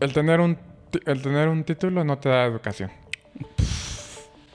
el tener un, el tener un título no te da educación.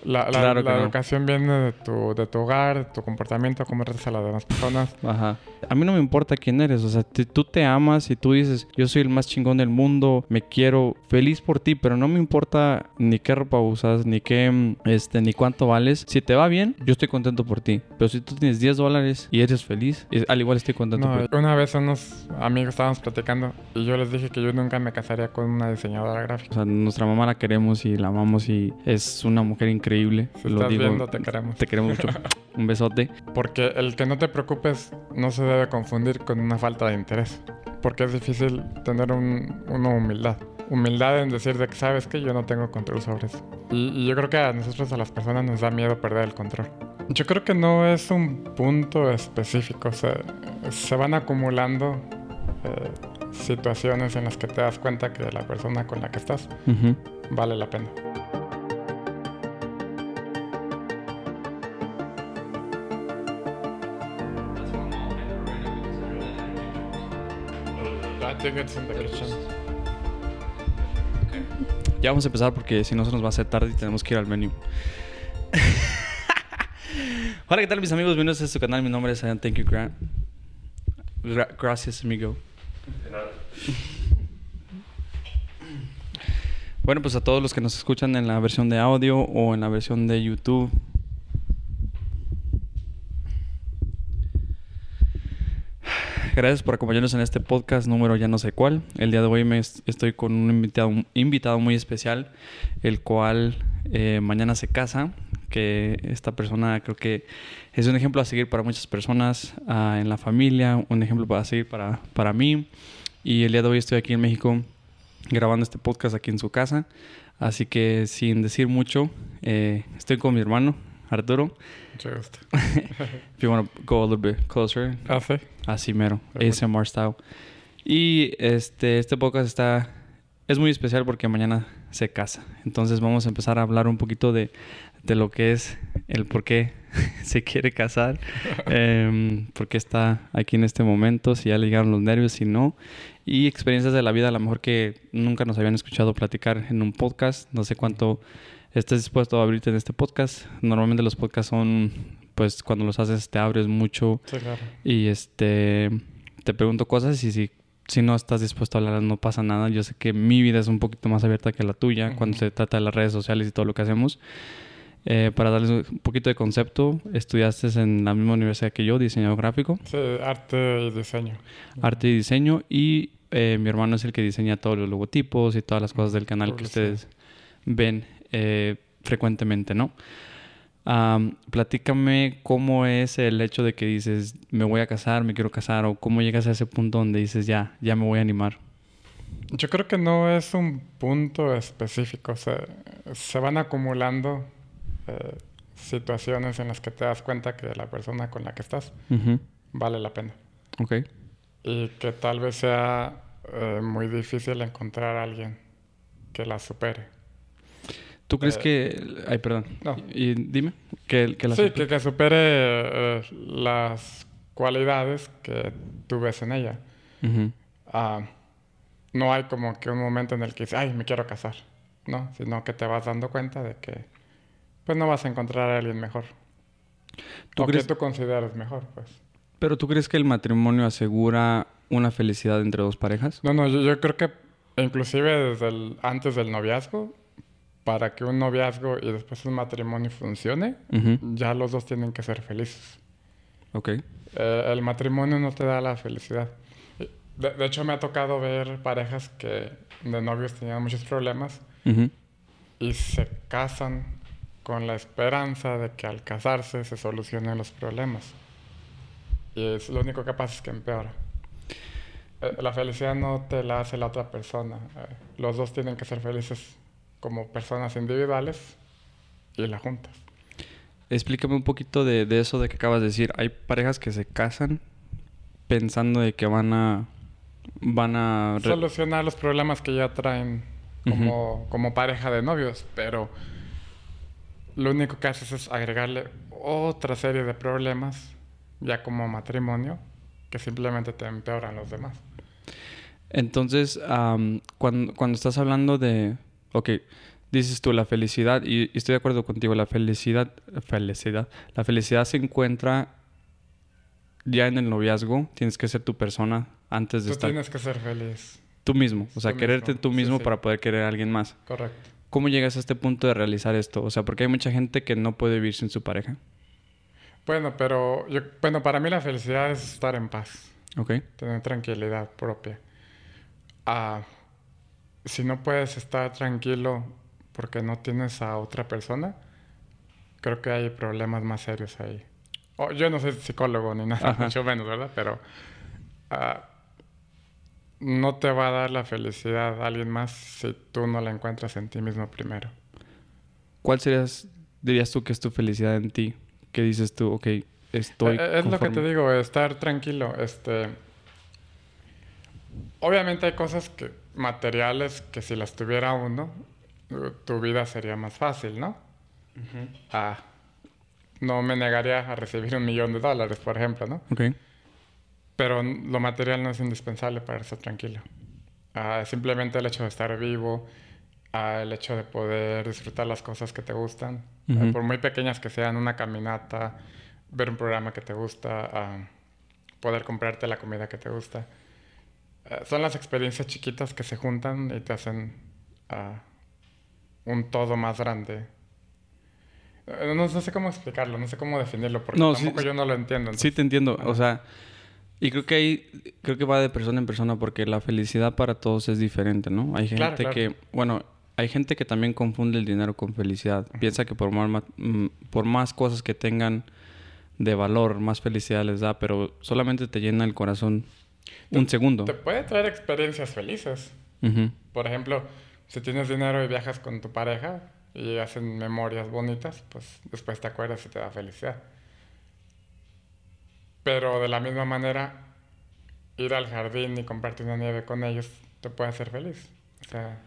La, la- Claro la no. educación viene de tu, de tu hogar, de tu comportamiento, cómo tratas a las demás personas. Ajá. A mí no me importa quién eres. O sea, si tú te amas y tú dices, yo soy el más chingón del mundo, me quiero feliz por ti, pero no me importa ni qué ropa usas, ni qué, mm, este, ni cuánto vales. Si te va bien, yo estoy contento por ti. Pero si tú tienes 10 dólares y eres feliz, al igual estoy contento por No, ti. una vez unos amigos estábamos platicando y yo les dije que yo nunca me casaría con una diseñadora O gráfica. sea, nuestra mamá la queremos y la amamos y es una mujer increíble. Si Lo estás digo, viendo, te queremos. te queremos mucho. Un besote. Porque el que no te preocupes no se debe confundir con una falta de interés. Porque es difícil tener un, una humildad. Humildad en decir de que sabes que yo no tengo control sobre eso. Y, y yo creo que a nosotros, a las personas, nos da miedo perder el control. Yo creo que no es un punto específico. Se, se van acumulando eh, situaciones en las que te das cuenta que la persona con la que estás Ujú. vale la pena. Ya vamos a empezar porque si no se nos va a hacer tarde y tenemos que ir al menú. Hola, ¿qué tal mis amigos? Bienvenidos a este canal. Mi nombre es Ian Thank You Grant. Gra- gracias, amigo. Bueno, pues a todos los que nos escuchan en la versión de audio o en la versión de YouTube. Gracias por acompañarnos en este podcast número ya no sé cuál. El día de hoy me est- estoy con un invitado, un invitado muy especial, el cual eh, mañana se casa, que esta persona creo que es un ejemplo a seguir para muchas personas ah, en la familia, un ejemplo para seguir para, para mí. Y el día de hoy estoy aquí en México grabando este podcast aquí en su casa. Así que sin decir mucho, eh, estoy con mi hermano, Arturo. Mucho gusto. If you want to go a little bit closer, Ah, sí. Así mero. ASMR style. Y este, este podcast está, es muy especial porque mañana se casa. Entonces vamos a empezar a hablar un poquito de, de lo que es el por qué se quiere casar, em, por qué está aquí en este momento, si ya le llegaron los nervios, si no. Y experiencias de la vida, a lo mejor que nunca nos habían escuchado platicar en un podcast. No sé cuánto estés dispuesto a abrirte en este podcast. Normalmente los podcasts son, pues cuando los haces te abres mucho Sí, claro. y este te pregunto cosas y si, si no estás dispuesto a hablar no pasa nada. Yo sé que mi vida es un poquito más abierta que la tuya Ujú. cuando se trata de las redes sociales y todo lo que hacemos. Eh, para darles un poquito de concepto, estudiaste en la misma universidad que yo, diseño gráfico, Sí, arte y diseño. arte y diseño y eh, mi hermano es el que diseña todos los logotipos y todas las cosas del canal que ustedes ven eh, frecuentemente, ¿no? Am, platícame cómo es el hecho de que dices, me voy a casar, me quiero casar, o cómo llegas a ese punto donde dices, ya, ya me voy a animar. Yo creo que no es un punto específico. Se, se van acumulando eh, situaciones en las que te das cuenta que la persona con la que estás Ujú, vale la pena. Ok. Y que tal vez sea eh, muy difícil encontrar a alguien que la supere. ¿Tú crees Eh, que... Ay, perdón. no. Y dime, que, que la sí, que, que supere eh, las cualidades que tú ves en ella. Ah, no hay como que un momento en el que dices, ay, me quiero casar. No, sino que te vas dando cuenta de que pues no vas a encontrar a alguien mejor. ¿Tú o crees- que tú consideres mejor, pues. Pero ¿tú crees que el matrimonio asegura una felicidad entre dos parejas? No, no, yo, yo creo que inclusive desde el, antes del noviazgo, para que un noviazgo y después un matrimonio funcione, ya los dos tienen que ser felices. Ok. Eh, el matrimonio no te da la felicidad. De, de hecho, me ha tocado ver parejas que de novios tenían muchos problemas y se casan con la esperanza de que al casarse se solucionen los problemas. Y es lo único que pasa es que empeora. Eh, La felicidad no te la hace la otra persona. Eh, Los dos tienen que ser felices como personas individuales y la juntas. Explícame un poquito de, de eso de que acabas de decir. Hay parejas que se casan pensando de que van a... Van a... Solucionar los problemas que ya traen como, como pareja de novios, pero lo único que haces es agregarle otra serie de problemas ya como matrimonio que simplemente te empeoran los demás. Entonces, am, cuando, cuando estás hablando de, ok, dices tú la felicidad, y, y estoy de acuerdo contigo, la felicidad, felicidad, la felicidad se encuentra ya en el noviazgo, tienes que ser tu persona antes de Tú estar tienes que ser feliz. tú mismo, o sea, Tú quererte mismo, tú sí, mismo sí. para poder querer a alguien más. Correcto. ¿Cómo llegas a este punto de realizar esto? O sea, porque hay mucha gente que no puede vivir sin su pareja. Bueno, pero yo, bueno, para mí la felicidad es estar en paz, ¿Ok? tener tranquilidad propia. Ah, si no puedes estar tranquilo porque no tienes a otra persona, creo que hay problemas más serios ahí. Oh, yo no soy psicólogo ni nada, Ajá. mucho menos, ¿verdad? Pero ah, no te va a dar la felicidad a alguien más si tú no la encuentras en ti mismo primero. ¿Cuál serías, dirías tú que es tu felicidad en ti? ¿Qué dices tú? Ok, estoy Eh, es lo que te digo, estar tranquilo. Este, obviamente hay cosas que materiales que si las tuviera uno, eh, tu vida sería más fácil, ¿no? Ah, no me negaría a recibir un millón de dólares, por ejemplo, ¿no? Ok. Pero lo material no es indispensable para estar tranquilo. Ah, simplemente el hecho de estar vivo, ah, el hecho de poder disfrutar las cosas que te gustan, ah, por muy pequeñas que sean, una caminata, ver un programa que te gusta, ah, poder comprarte la comida que te gusta. Ah, son las experiencias chiquitas que se juntan y te hacen ah, un todo más grande. Eh, No, no sé cómo explicarlo, no sé cómo definirlo, porque No, tampoco sí. yo no lo entiendo. Sí, te entiendo. O sea, y creo que ahí, creo que va de persona en persona porque la felicidad para todos es diferente, ¿no? Hay gente Claro, claro. que, bueno, hay gente que también confunde el dinero con felicidad. Piensa que por más, mm, por más cosas que tengan de valor, más felicidad les da, pero solamente te llena el corazón un segundo. Te puede traer experiencias felices. Por ejemplo, si tienes dinero y viajas con tu pareja y hacen memorias bonitas, pues después te acuerdas y te da felicidad. Pero de la misma manera, ir al jardín y comprarte una nieve con ellos te puede hacer feliz. O sea,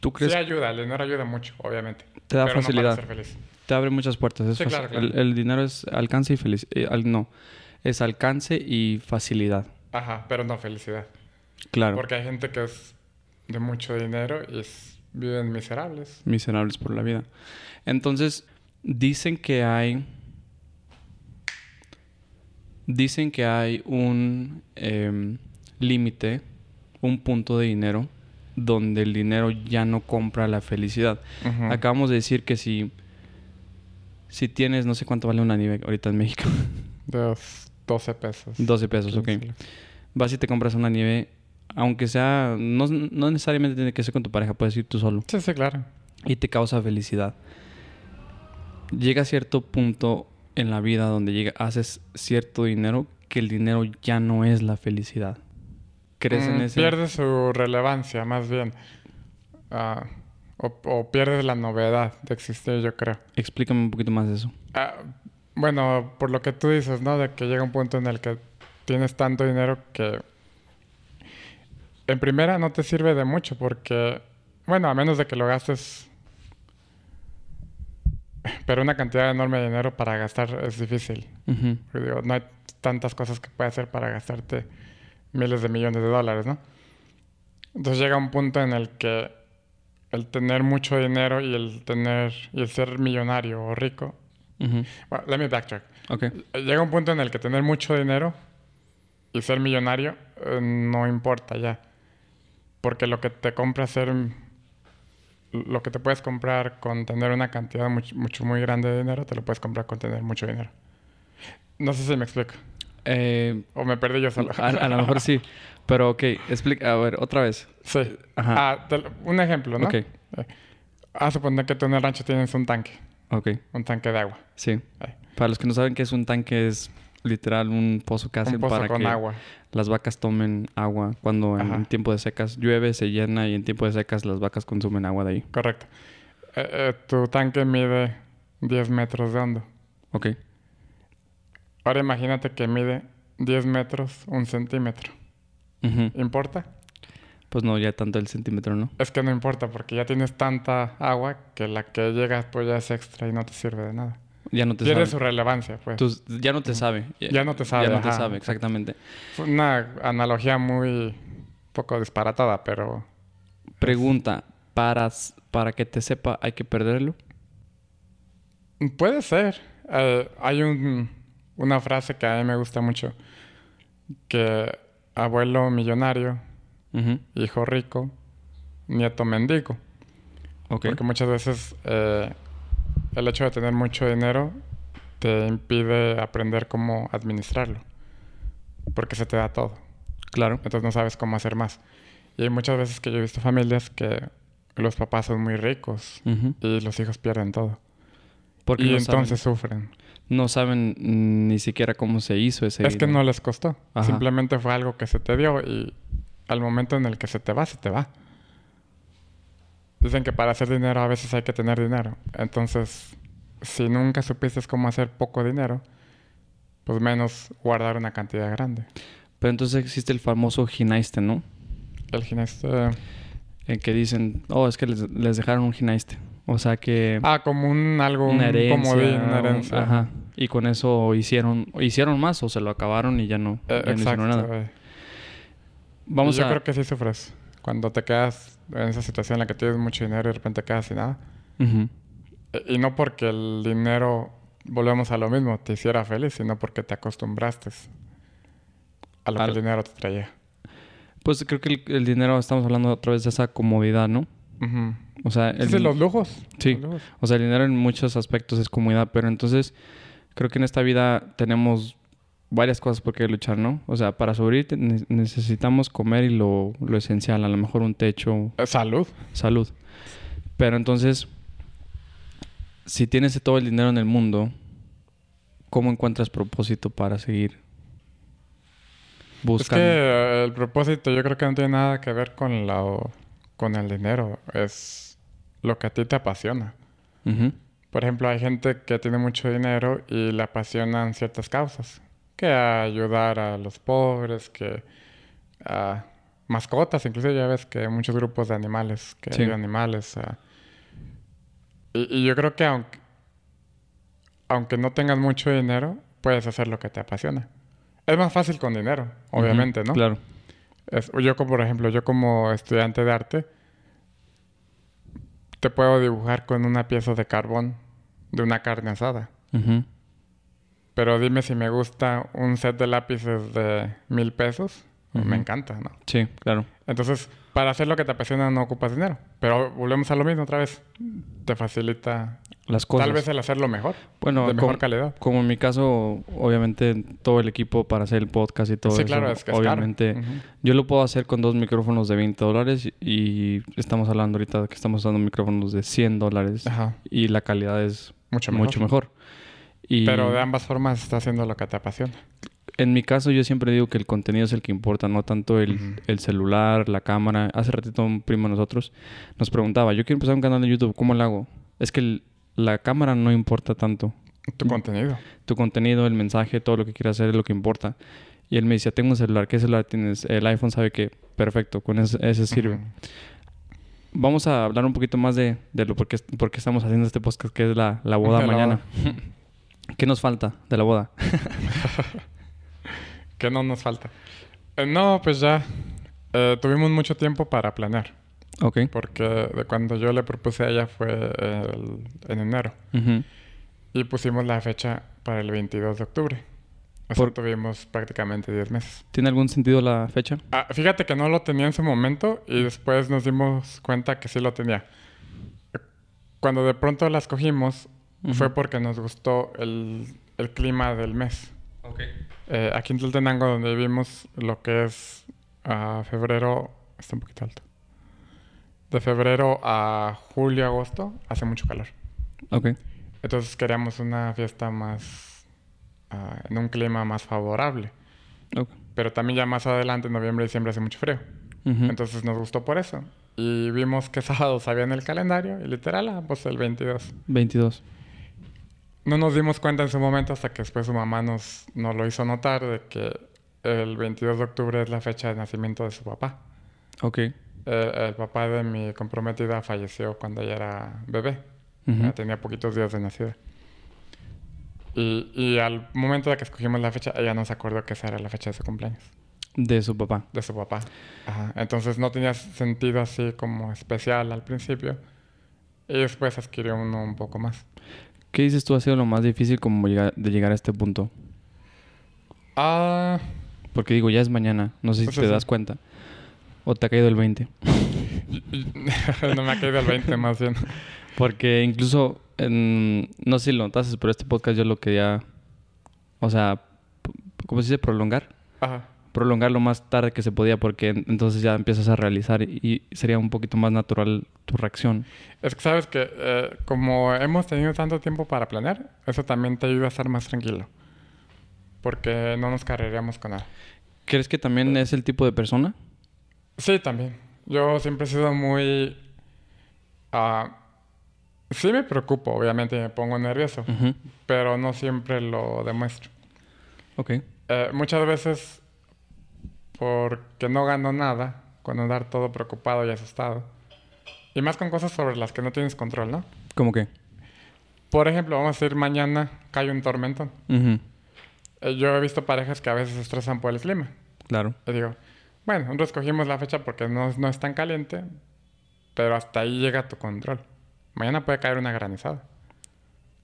¿Tú crees sí ayuda, el dinero ayuda mucho, obviamente. te da pero no facilidad? para ser feliz. te abre muchas puertas. Es Sí, faci- claro, claro. El, el dinero es alcance y felicidad. no, es alcance y facilidad. Ajá, pero no felicidad. Claro. Porque hay gente que es de mucho dinero y es- viven miserables. miserables por la vida. Entonces, dicen que hay. Dicen que hay un em, límite, un punto de dinero, donde el dinero ya no compra la felicidad. Acabamos de decir que si. Si tienes, no sé cuánto vale una nieve ahorita en México. De los 12 pesos. 12 pesos, ok. 15. Vas y te compras una nieve, aunque sea. No, no necesariamente tiene que ser con tu pareja, puedes ir tú solo. Sí, sí, claro. y te causa felicidad. Llega a cierto punto en la vida donde llega, haces cierto dinero que el dinero ya no es la felicidad. ¿Crees en Mm, ese? Pierde su relevancia, más bien. Ah, o, o pierde la novedad de existir, yo creo. Explícame un poquito más de eso. Ah, bueno, por lo que tú dices, ¿no? De que llega un punto en el que tienes tanto dinero que... En primera no te sirve de mucho porque... Bueno, a menos de que lo gastes... Pero una cantidad enorme de dinero para gastar es difícil. Digo, no hay tantas cosas que puedes hacer para gastarte miles de millones de dólares, ¿no? Entonces llega un punto en el que el tener mucho dinero y el tener y el ser millonario o rico. Ujú. Bueno, let me backtrack. Ok. Llega un punto en el que tener mucho dinero y ser millonario eh, no importa ya. Porque lo que te compra ser lo que te puedes comprar con tener una cantidad mucho, mucho muy grande de dinero, te lo puedes comprar con tener mucho dinero. No sé si me explico. Eh, O me perdí yo solo. a, a lo mejor sí. Pero ok, explica. A ver, otra vez. Sí. Ajá. Ah, te un ejemplo, ¿no? Ok. Eh, Ah, suponer que tú en el rancho tienes un tanque. Ok, Un tanque de agua. sí. Ahí. Para los que no saben qué es un tanque, es literal un pozo que hacen Un pozo para con que agua. las vacas tomen agua. Cuando en tiempo de secas llueve, se llena y en tiempo de secas las vacas consumen agua de ahí. Correcto. Eh, eh, tu tanque mide 10 metros de hondo. Ok. Ahora imagínate que mide 10 metros, un centímetro. ¿Importa? Pues no, ya tanto el centímetro, ¿no? Es que no importa porque ya tienes tanta agua que la que llega pues ya es extra y no te sirve de nada. Ya no te Pierde sabe. su relevancia, pues. Tus- ya no te sabe. Ya no te sabe, Ya no te ajá. sabe, exactamente. Fue una analogía muy poco disparatada, pero Pregunta, ¿para, para que te sepa hay que perderlo? puede ser. Eh, hay un, una frase que a mí me gusta mucho, que abuelo millonario, Hijo rico, nieto mendigo. Porque muchas veces eh, el hecho de tener mucho dinero te impide aprender cómo administrarlo. Porque se te da todo. Claro. Entonces no sabes cómo hacer más. Y hay muchas veces que yo he visto familias que los papás son muy ricos y los hijos pierden todo. Porque y no entonces saben, sufren. no saben ni siquiera cómo se hizo ese Es que no les costó. Ajá. Simplemente fue algo que se te dio y al momento en el que se te va, se te va. Dicen que para hacer dinero a veces hay que tener dinero. Entonces, si nunca supiste cómo hacer poco dinero, pues menos guardar una cantidad grande. Pero entonces existe el famoso ginaiste, ¿no? El gimnasta... En que dicen, oh, es que les, les dejaron un ginaiste. O sea que... Ah, como un algo, una un herencia. comodín, una un- herencia. Ajá. Y con eso hicieron, hicieron más o se lo acabaron y ya no, Eh, ya no hicieron nada. eh. Vamos yo a... creo que sí sufres. Cuando te quedas en esa situación en la que tienes mucho dinero y de repente quedas sin nada. Eh, Y no porque el dinero, volvemos a lo mismo, te hiciera feliz, sino porque te acostumbraste a lo Al- que el dinero te traía. Pues creo que el, el dinero, estamos hablando otra vez de esa comodidad, ¿no? O sea, el, Sí, sí, los lujos. Sí. los lujos. o sea, el dinero en muchos aspectos es comodidad, pero entonces creo que en esta vida tenemos varias cosas por qué luchar, ¿no? O sea, para sobrevivir necesitamos comer y lo, lo esencial, a lo mejor un techo, Eh, Salud. salud. Pero entonces, si tienes todo el dinero en el mundo, ¿cómo encuentras propósito para seguir Es buscando? que eh, el propósito yo creo que no tiene nada que ver con, la, con el dinero. Es lo que a ti te apasiona. Por ejemplo, hay gente que tiene mucho dinero y le apasionan ciertas causas. Que ayudar a los pobres, que a mascotas, inclusive ya ves que hay muchos grupos de animales que Sí. a animales. a- Y, y yo creo que aunque, aunque no tengas mucho dinero, puedes hacer lo que te apasiona. Es más fácil con dinero, obviamente, ¿no? Claro. Es- yo, como, por ejemplo, yo como estudiante de arte, te puedo dibujar con una pieza de carbón de una carne asada. Ujú, Pero dime si me gusta un set de lápices de mil pesos. Me encanta, ¿no? Sí, claro. Entonces, para hacer lo que te apasiona no ocupas dinero. Pero volvemos a lo mismo otra vez. Te facilita Las cosas. tal vez el hacerlo mejor. Bueno, de mejor como, calidad. como en mi caso, obviamente todo el equipo para hacer el podcast y todo sí, eso, claro, es que es obviamente caro. Ujú. yo lo puedo hacer con dos micrófonos de 20 dólares y- estamos hablando ahorita que estamos usando micrófonos de 100 dólares Ajá. y la calidad es Mucho mejor. mucho mejor. Y Pero de ambas formas está haciendo lo que te apasiona. en mi caso yo siempre digo que el contenido es el que importa, no tanto el, Ujú. el celular, la cámara. Hace ratito un primo de nosotros nos preguntaba, yo quiero empezar un canal de YouTube, ¿cómo lo hago? Es que el- la cámara no importa tanto. Tu contenido. tu contenido, el mensaje, todo lo que quieras hacer es lo que importa. Y él me decía, tengo un celular, ¿qué celular tienes? El iPhone sabe que, perfecto, con ese, ese sirve. Ujú. Vamos a hablar un poquito más de, de lo por qué, estamos haciendo este podcast, que es la, la boda la mañana. ¿Qué nos falta de la boda? ¿Qué no nos falta? Eh, no, pues ya. eh, tuvimos mucho tiempo para planear. ok. Porque de cuando yo le propuse a ella fue el- en enero. Y pusimos la fecha para el 22 de octubre. O sea, Por- tuvimos prácticamente 10 meses. ¿Tiene algún sentido la fecha? Ah, fíjate que no lo tenía en su momento y después nos dimos cuenta que sí lo tenía. Cuando de pronto fue porque nos gustó el, el clima del mes. Ok. Eh, aquí en Tlaltenango, donde vivimos, lo que es a febrero, está un poquito alto. De febrero a julio, agosto, hace mucho calor. Ok. Entonces queríamos una fiesta más, ah, en un clima más favorable. Ok. Pero también ya más adelante, en noviembre y diciembre, hace mucho frío. Entonces nos gustó por eso. Y vimos que sábados había en el calendario y literal, ah, pues el 22. 22. No nos dimos cuenta en su momento hasta que después su mamá nos, nos lo hizo notar de que el 22 de octubre es la fecha de nacimiento de su papá. Ok. El papá de mi comprometida falleció cuando ella era bebé. Ya tenía poquitos días de nacida. Y, y al momento de que escogimos la fecha, ella nos acordó que esa era la fecha de su cumpleaños. De su papá. de su papá. Ajá. Entonces no tenía sentido así como especial al principio. Y después adquirió uno un poco más. ¿Qué dices tú ha sido lo más difícil como llegar- de llegar a este punto? Ah, Porque digo, ya es mañana. No sé si Pues te das cuenta. O te ha caído el 20. no me ha caído el 20 más bien. Porque incluso, en- no sé si lo notaste, pero este podcast yo lo quería, o sea, ¿cómo se dice? Prolongar. Ajá. Prolongar lo más tarde que se podía porque en- entonces ya empiezas a realizar y, sería un poquito más natural tu reacción. Es que sabes que eh, como hemos tenido tanto tiempo para planear, eso también te ayuda a estar más tranquilo. Porque no nos carreríamos con nada. ¿Crees que también es el tipo de persona? Sí, también. Yo siempre he sido muy... ah, sí me preocupo, obviamente me pongo nervioso, Ujú. pero no siempre lo demuestro. Ok. Eh, muchas veces, porque no gano nada, con andar todo preocupado y asustado. Y más con cosas sobre las que no tienes control, ¿no? ¿Cómo que? Por ejemplo, vamos a decir mañana cae un tormentón. Ujú. Eh, yo he visto parejas que a veces se estresan por el clima. Claro. Y digo, bueno, nosotros escogimos la fecha porque no, no es tan caliente, pero hasta ahí llega tu control. Mañana puede caer una granizada.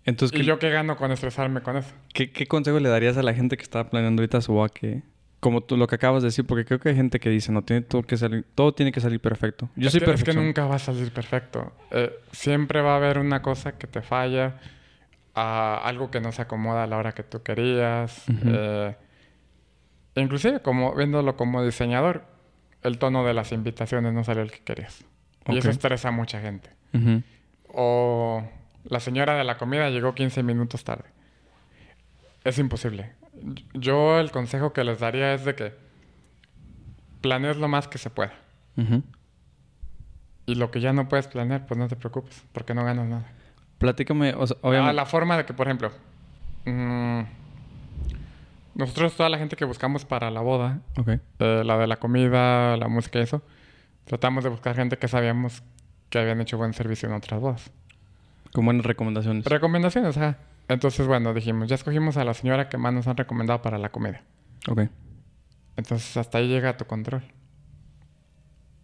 Entonces, ¿Y ¿qué, yo qué gano con estresarme con eso? qué, qué consejo le darías a la gente que está planeando ahorita su boda que... Como tú lo que acabas de decir, porque creo que hay gente que dice, no, tiene todo que salir, todo tiene que salir perfecto. Yo es soy que, es que perfecto. nunca va a salir perfecto. Eh, siempre va a haber una cosa que te falla, ah, algo que no se acomoda a la hora que tú querías. Eh, inclusive, como viéndolo como diseñador, el tono de las invitaciones no salió el que querías. Y eso estresa a mucha gente. O la señora de la comida llegó 15 minutos tarde. Es imposible. Yo el consejo que les daría es de que planees lo más que se pueda. Ujú. Y lo que ya no puedes planear, pues no te preocupes, porque no ganas nada. Platícame, o sea, Ah, obviamente... la forma de que, por ejemplo, mm, nosotros toda la gente que buscamos para la boda, Ok. eh, la de la comida, la música y eso, tratamos de buscar gente que sabíamos que habían hecho buen servicio en otras bodas. Con buenas recomendaciones. Recomendaciones, ajá. Entonces, bueno, dijimos, ya escogimos a la señora que más nos han recomendado para la comida. Ok. Entonces, hasta ahí llega tu control.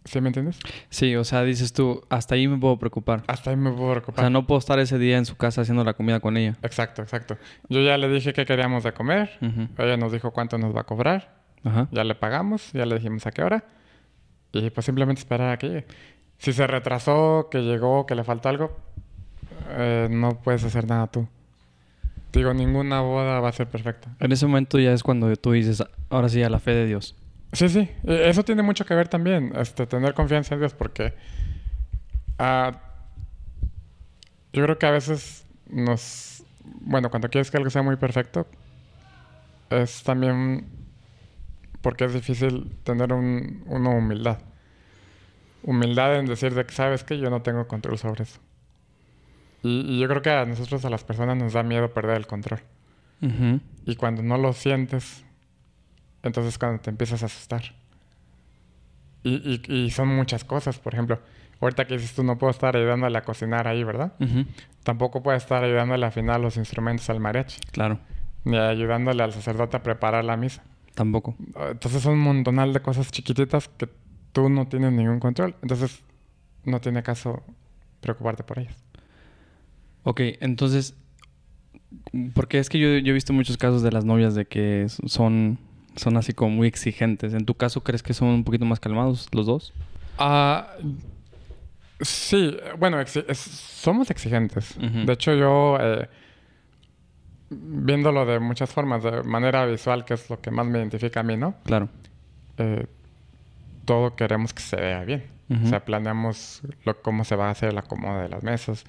¿Sí me entiendes? Sí, o sea, dices tú, hasta ahí me puedo preocupar. Hasta ahí me puedo O preocupar. sea, no puedo estar ese día en su casa haciendo la comida con ella. Exacto, exacto. Yo ya le dije qué queríamos de comer. Ujú. Ella nos dijo cuánto nos va a cobrar. Ajá. Ya le pagamos, ya le dijimos a qué hora. Y pues simplemente esperar a que llegue. Si se retrasó, que llegó, que le faltó algo, eh, no puedes hacer nada tú. Digo, ninguna boda va a ser perfecta. En ese momento ya es cuando tú dices, ahora sí, a la fe de Dios. Sí, sí. Eh, Eso tiene mucho que ver también. Este, tener confianza en Dios porque... ah, yo creo que a veces nos... Bueno, cuando quieres que algo sea muy perfecto, es también porque es difícil tener un, una humildad. Humildad en decir de que sabes que yo no tengo control sobre eso. Y, y yo creo que a nosotros, a las personas, nos da miedo perder el control. Ujú. Y cuando no lo sientes, entonces es cuando te empiezas a asustar. Y, y- y son muchas cosas, por ejemplo, ahorita que dices tú no puedo estar ayudándole a cocinar ahí, ¿verdad? Ujú. Tampoco puedo estar ayudándole a afinar los instrumentos al mariachi, Claro, ni ayudándole al sacerdote a preparar la misa. tampoco. Entonces son un montonal de cosas chiquititas que tú no tienes ningún control. Entonces no tiene caso preocuparte por ellas. Ok, entonces, porque es que yo, yo he visto muchos casos de las novias de que son, son así como muy exigentes. ¿En tu caso crees que son un poquito más calmados los dos? Ah, sí, bueno, es- somos exigentes. De hecho, yo, eh, viéndolo de muchas formas, de manera visual, que es lo que más me identifica a mí, ¿no? Claro. Eh, todo queremos que se vea bien. O sea, planeamos lo, cómo se va a hacer el acomodo de las mesas.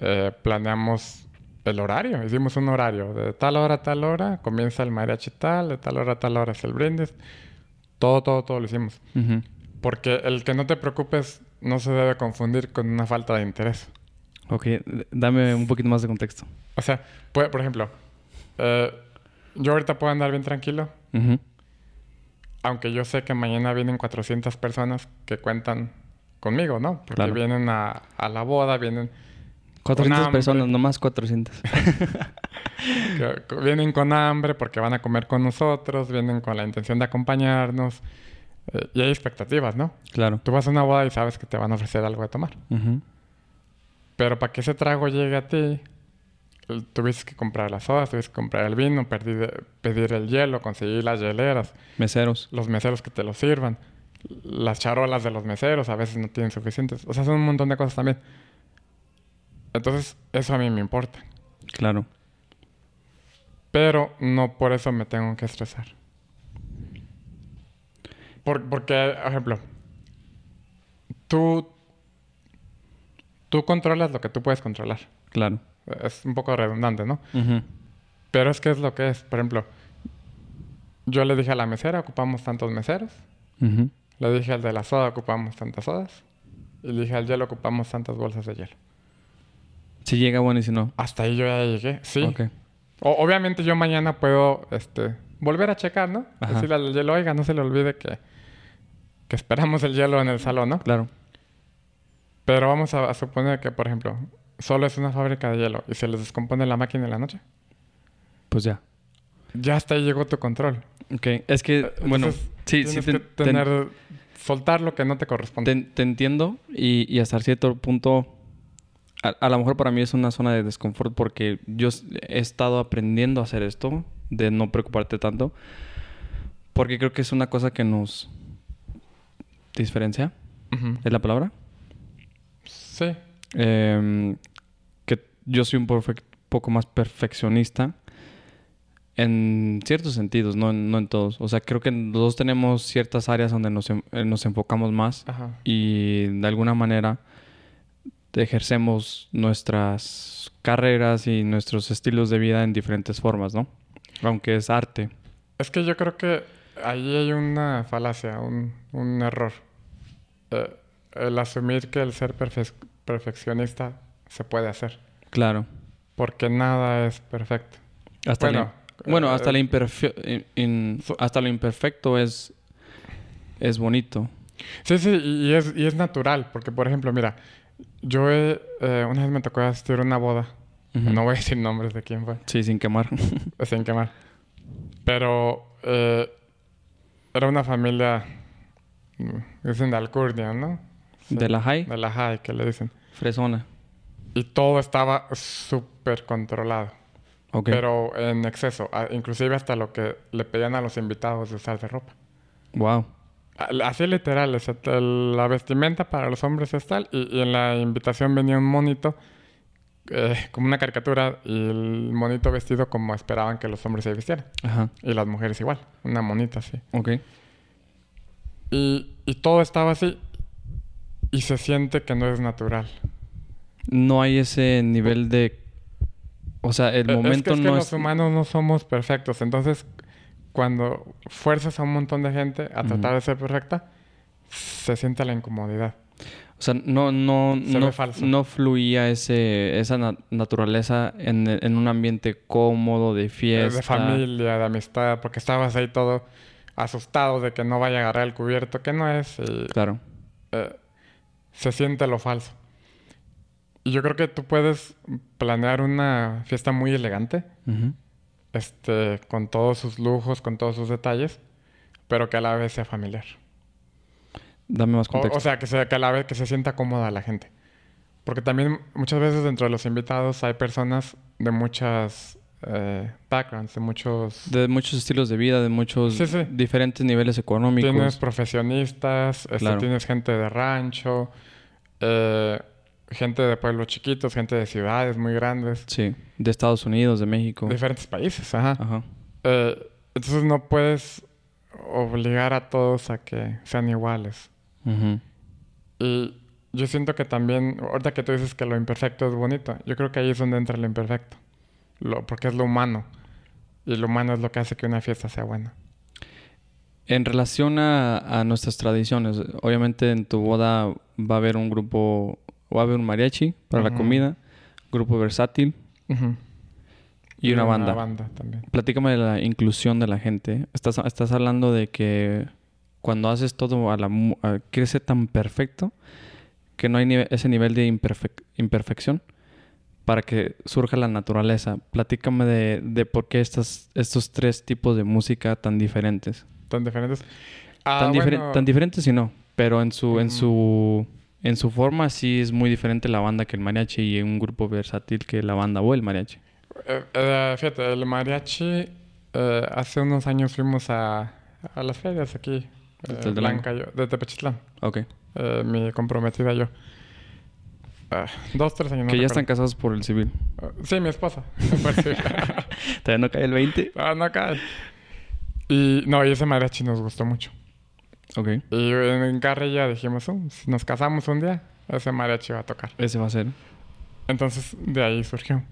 Eh, planeamos el horario. Hicimos un horario. De tal hora a tal hora comienza el mariachi tal, de tal hora a tal hora es el brindis. Todo, todo, todo lo hicimos. Ujú. Porque el que no te preocupes no se debe confundir con una falta de interés. Ok, dame un poquito más de contexto. O sea, puede- por ejemplo, eh, yo ahorita puedo andar bien tranquilo, Ujú. aunque yo sé que mañana vienen 400 personas que cuentan conmigo, ¿no? Porque Claro. vienen a, a la boda, vienen... 400 hambre. personas, nomás 400. que vienen con hambre porque van a comer con nosotros, vienen con la intención de acompañarnos. eh, y hay expectativas, ¿no? Claro. Tú vas a una boda y sabes que te van a ofrecer algo de tomar. Ujú. Pero para que ese trago llegue a ti, tuviste que comprar las sodas, tuviste que comprar el vino, pedir, pedir el hielo, conseguir las hieleras, Meseros. los meseros que te lo sirvan, las charolas de los meseros a veces no tienen suficientes. O sea, son un montón de cosas también. Entonces, eso a mí me importa. Claro. Pero no por eso me tengo que estresar. Por- porque, por ejemplo, tú, tú controlas lo que tú puedes controlar. Claro. Es un poco redundante, ¿no? Pero es que es lo que es. Por ejemplo, yo le dije a la mesera, ocupamos tantos meseros. Le dije al de la soda, ocupamos tantas sodas. Y le dije al hielo, ocupamos tantas bolsas de hielo. Si llega bueno y si no. Hasta ahí yo ya llegué. Sí. O- obviamente yo mañana puedo este, volver a checar, ¿no? Ajá. Decirle al hielo, oiga, no se le olvide que, que esperamos el hielo en el salón, ¿no? Claro. Pero vamos a, a suponer que, por ejemplo, solo es una fábrica de hielo y se les descompone la máquina en la noche. Pues ya. Ya hasta ahí llegó tu control. Ok. Es que, Eh, bueno, sí, sí, Tienes te, que te- tener... soltar lo que no te corresponde. te- te entiendo y, y hasta cierto punto, a, a lo mejor para mí es una zona de desconfort porque yo he estado aprendiendo a hacer esto, de no preocuparte tanto, porque creo que es una cosa que nos diferencia, es la palabra. Sí. Em, que yo soy un poco más perfeccionista en ciertos sentidos, no, en- no en todos. O sea, creo que los dos tenemos ciertas áreas donde nos, nos enfocamos más Ajá. y de alguna manera ejercemos nuestras carreras y nuestros estilos de vida en diferentes formas, ¿no? Aunque es arte. Es que yo creo que ahí hay una falacia, un, un error. Eh, el asumir que el ser perfe- perfeccionista se puede hacer. Claro. Porque nada es perfecto. Hasta Bueno, la- bueno, eh, hasta, la in- so- hasta lo imperfecto es, es bonito. Sí, sí, y es, y es natural. Porque, por ejemplo, mira, yo he, eh, una vez me tocó asistir a una boda. No voy a decir nombres de quién fue, Sí, sin quemar. sin quemar. Pero eh, era una familia, mm, dicen de Alcurnia, ¿no? Sí, de la high, De la high, que le dicen. fresona. Y todo estaba súper controlado. Ok. Pero en exceso. a- inclusive hasta lo que le pedían a los invitados de usar de ropa. Wow. Así literal. o sea, la vestimenta para los hombres es tal. Y, y en la invitación venía un monito. eh, como una caricatura. Y el monito vestido como esperaban que los hombres se vistieran. Ajá. Y las mujeres igual. Una monita así. Ok. Y, y todo estaba así. Y se siente que no es natural. No hay ese nivel de... O sea, el Eh, momento es que, es que no los es... humanos no somos perfectos. Entonces, cuando fuerzas a un montón de gente a tratar de ser perfecta, se siente la incomodidad. O sea, no, no, Se no, no fluía ese, esa na- naturaleza en, en un ambiente cómodo, de Eh, fiesta. De familia, de amistad, porque estabas ahí todo asustado de que no vaya a agarrar el cubierto, que no es. y, Claro. eh, se siente lo falso. Y yo creo que tú puedes planear una fiesta muy elegante, Ujú. Este, con todos sus lujos, con todos sus detalles, pero que a la vez sea familiar. Dame más contexto. o sea, que, se, que a la vez que se sienta cómoda la gente. Porque también muchas veces dentro de los invitados hay personas de muchas eh, backgrounds, de muchos... de muchos estilos de vida, de muchos Sí, sí. diferentes niveles económicos. Tienes profesionistas, este, tienes gente de rancho, eh, gente de pueblos chiquitos, gente de ciudades muy grandes, Sí. De Estados Unidos, de México. diferentes países, ajá. Ajá. Eh, entonces no puedes obligar a todos a que sean iguales. Ujú. Y yo siento que también, ahorita que tú dices que lo imperfecto es bonito, yo creo que ahí es donde entra lo imperfecto. Lo, porque es lo humano. Y lo humano es lo que hace que una fiesta sea buena. En relación a, a nuestras tradiciones, obviamente en tu boda va a haber un grupo, va a haber un mariachi para la comida, grupo versátil Ujú. y una banda. Una banda también. Platícame de la inclusión de la gente. Estás, estás hablando de que cuando haces todo a la... a- crece tan perfecto que no hay nive- ese nivel de imperfec- imperfección para que surja la naturaleza. Platícame de, de por qué estas, estos tres tipos de música tan diferentes. Tan diferentes. Ah, tan, bueno... tan diferentes y no, pero en su, en su en su forma sí es muy diferente la banda que el mariachi y un grupo versátil que la banda o el mariachi. Eh, eh, fíjate, el mariachi, eh, hace unos años fuimos a, a las ferias aquí, de Blanca, yo, de Tepechitlán. Ok. mi comprometida yo. Ah, dos, tres años. Que ya están casados por el civil. sí, mi esposa. ¿Todavía no cae el 20? Ah, no cae. Y no, y ese mariachi nos gustó mucho. Ok. Y en Carrilla dijimos, oh, si nos casamos un día, ese mariachi va a tocar. Ese va a ser. Entonces, de ahí surgió.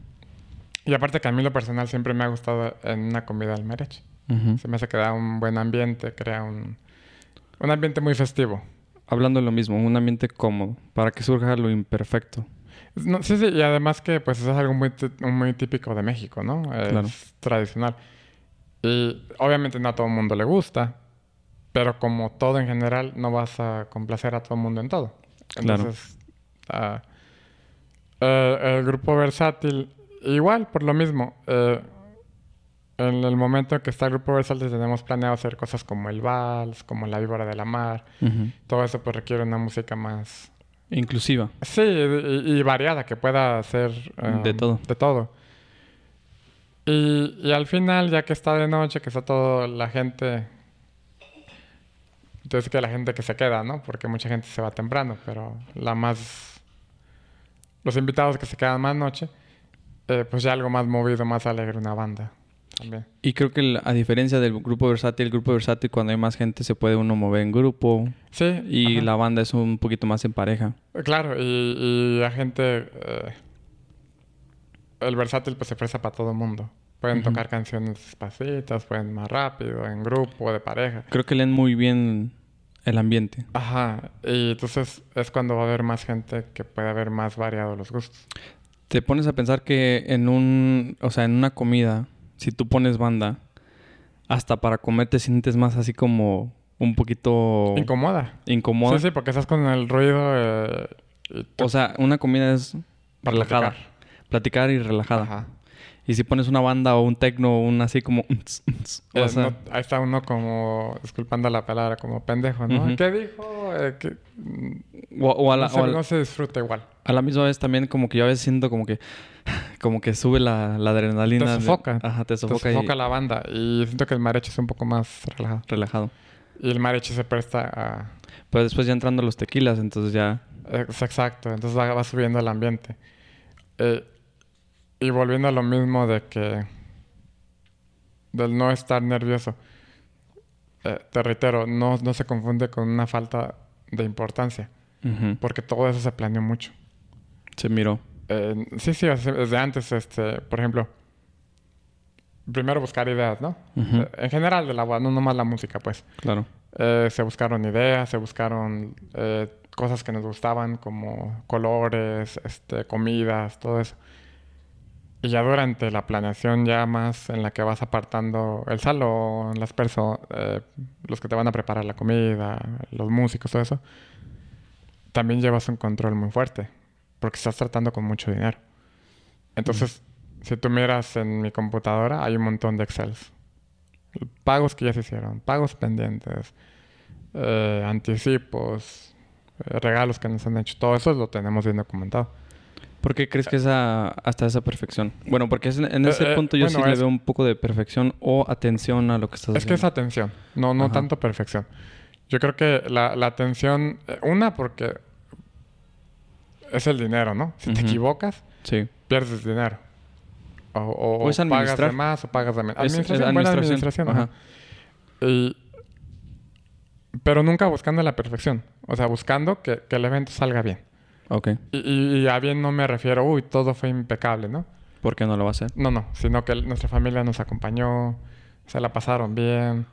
Y aparte que a mí lo personal siempre me ha gustado en una comida el mariachi. Se me hace que da un buen ambiente, crea un, un ambiente muy festivo. Hablando de lo mismo, un ambiente cómodo, para que surja lo imperfecto. sí, sí, y además que pues es algo muy, muy típico de México, ¿no? Es tradicional. Y obviamente no a todo el mundo le gusta, pero como todo en general, no vas a complacer a todo el mundo en todo. Entonces, ah, eh, el grupo versátil, igual, por lo mismo. Eh, en el momento en que está el grupo versátil tenemos planeado hacer cosas como el vals, como la víbora de la mar. Todo eso pues requiere una música más... Inclusiva. Sí, y, variada, que pueda hacer... de todo. De todo. Y, y, al final, ya que está de noche, que está toda la gente entonces que la gente que se queda, ¿no? Porque mucha gente se va temprano, pero la más... Los invitados que se quedan más noche, eh, pues ya algo más movido, más alegre una banda también. Y creo que a diferencia del grupo versátil, el grupo versátil cuando hay más gente se puede uno mover en grupo. Sí. Y la banda es un poquito más en pareja. Claro, y, la gente... Eh, el versátil pues se presta para todo el mundo. Pueden tocar canciones despacitas, pueden más rápido, en grupo, de pareja. Creo que leen muy bien el ambiente. Ajá, y entonces es cuando va a haber más gente que puede haber más variado los gustos. Te pones a pensar que en un, o sea, en una comida, si tú pones banda, hasta para comer te sientes más así como un poquito... Incomoda. Incomoda. Sí, sí, porque estás con el ruido. Eh, o sea, una comida es relajada. Platicar. platicar y relajada. Ajá. Y si pones una banda o un tecno o un así como... Eh, ahí está uno como, disculpando la palabra, como pendejo, ¿no? ¿Qué dijo? Eh, que, o, a la, no, se, disfruta igual. A la misma vez también como que yo a veces siento como que... Como que sube la, adrenalina. Te sofoca. ajá, te sofoca. Te sofoca la banda. Y siento que el mariachi es un poco más relajado. Relajado. Y el mariachi se presta a... Pero después ya entrando los tequilas, entonces ya... Exacto. Entonces va, va subiendo el ambiente. Eh, y volviendo a lo mismo de que... Del no estar nervioso. Eh, te reitero, no, no se confunde con una falta de importancia. Porque todo eso se planeó mucho. Se miró. Eh, sí, sí, desde antes, este, por ejemplo, primero buscar ideas, ¿no? Eh, en general de la no nomás la música, pues. Claro. se buscaron ideas, se buscaron cosas que nos gustaban, como colores, este, comidas, todo eso. Y ya durante la planeación ya más en la que vas apartando el salón, las personas, eh, los que te van a preparar la comida, los músicos, todo eso, también llevas un control muy fuerte, porque estás tratando con mucho dinero. Entonces, si tú miras en mi computadora, hay un montón de Excels. Pagos que ya se hicieron, pagos pendientes, eh, anticipos, eh, regalos que nos han hecho, todo eso lo tenemos bien documentado. ¿Por qué crees que es hasta esa perfección? Bueno, porque en ese eh, punto yo sí le veo un poco de perfección o atención a lo que estás haciendo. Es que es atención, no, no tanto perfección. Yo creo que la, atención, eh, una porque es el dinero, ¿no? Si te equivocas, pierdes dinero. O, o, pagas de más o pagas de menos. Administración, buena administración. pero nunca buscando la perfección. O sea, buscando que el evento salga bien. Ok. Y, a bien no me refiero, uy, todo fue impecable, ¿no? ¿Por qué no lo va a hacer? No, no, sino que nuestra familia nos acompañó, se la pasaron bien.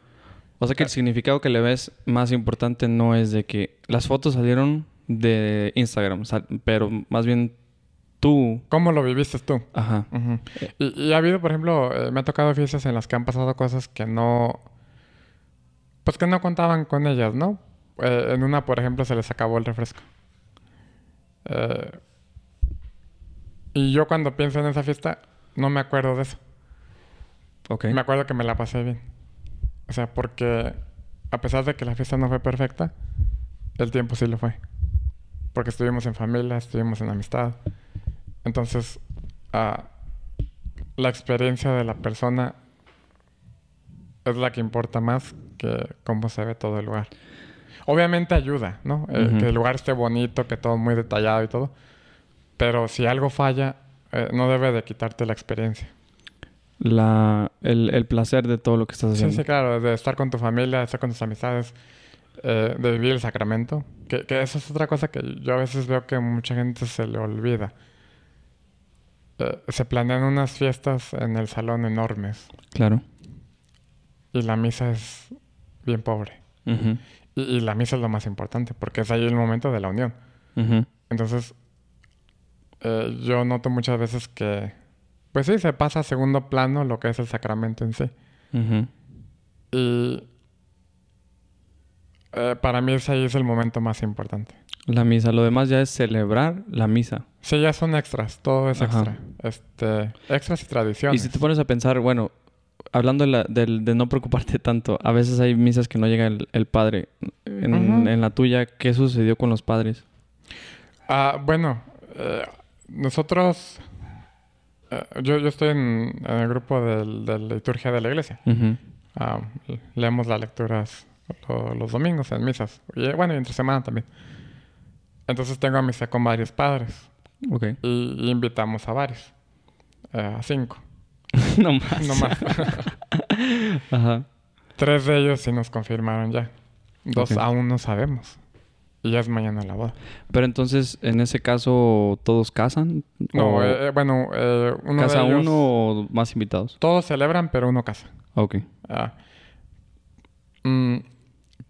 O sea que el significado que le ves más importante no es de que las fotos salieron de Instagram, pero más bien tú. ¿Cómo lo viviste tú? Ajá. y, ha habido, por ejemplo, eh, me ha tocado fiestas en las que han pasado cosas que no. Pues que no contaban con ellas, ¿no? Eh, en una, por ejemplo, se les acabó el refresco. Eh, Y yo cuando pienso en esa fiesta, no me acuerdo de eso. Ok. Me acuerdo que me la pasé bien. O sea, porque a pesar de que la fiesta no fue perfecta, el tiempo sí lo fue. Porque estuvimos en familia, estuvimos en amistad. Entonces, ah, la experiencia de la persona es la que importa más que cómo se ve todo el lugar. Obviamente ayuda, ¿no? Eh. Que el lugar esté bonito, que todo muy detallado y todo. Pero si algo falla, eh, no debe de quitarte la experiencia. La, el, el placer de todo lo que estás Sí, haciendo. sí, claro. De estar con tu familia, de estar con tus amistades, eh, de vivir el sacramento. Que, que eso es otra cosa que yo a veces veo que mucha gente se le olvida. Eh, se planean unas fiestas en el salón enormes Claro. y la misa es bien pobre. Ujú, Y, y la misa es lo más importante porque es ahí el momento de la unión. Entonces, eh, yo noto muchas veces que, pues sí, se pasa a segundo plano lo que es el sacramento en sí. Y eh, para mí ese ahí es el momento más importante. La misa. Lo demás ya es celebrar la misa. Sí, ya son extras, todo es Ajá. extra. Este, extras y tradiciones. Y si te pones a pensar, bueno, hablando de, la- del- de no preocuparte tanto, a veces hay misas que no llega el, el padre. En, en la tuya, ¿qué sucedió con los padres? Ah, bueno, eh, nosotros, eh, yo, yo estoy en, en el grupo de la liturgia de la iglesia. Ah, leemos las lecturas lo- los domingos en misas. Y eh, bueno, y entre semana también. Entonces tengo misa con varios padres. Ok. Y, y invitamos a varios. Eh, a cinco. no más. No más. Ajá. Tres de ellos sí nos confirmaron ya. Dos aún no sabemos. Y ya es mañana la boda. Pero entonces, en ese caso, ¿todos casan? No, ¿O eh, eh, bueno, eh, uno ¿Casa de ellos... uno o más invitados? Todos celebran, pero uno casa. Ok. Ah. Mm,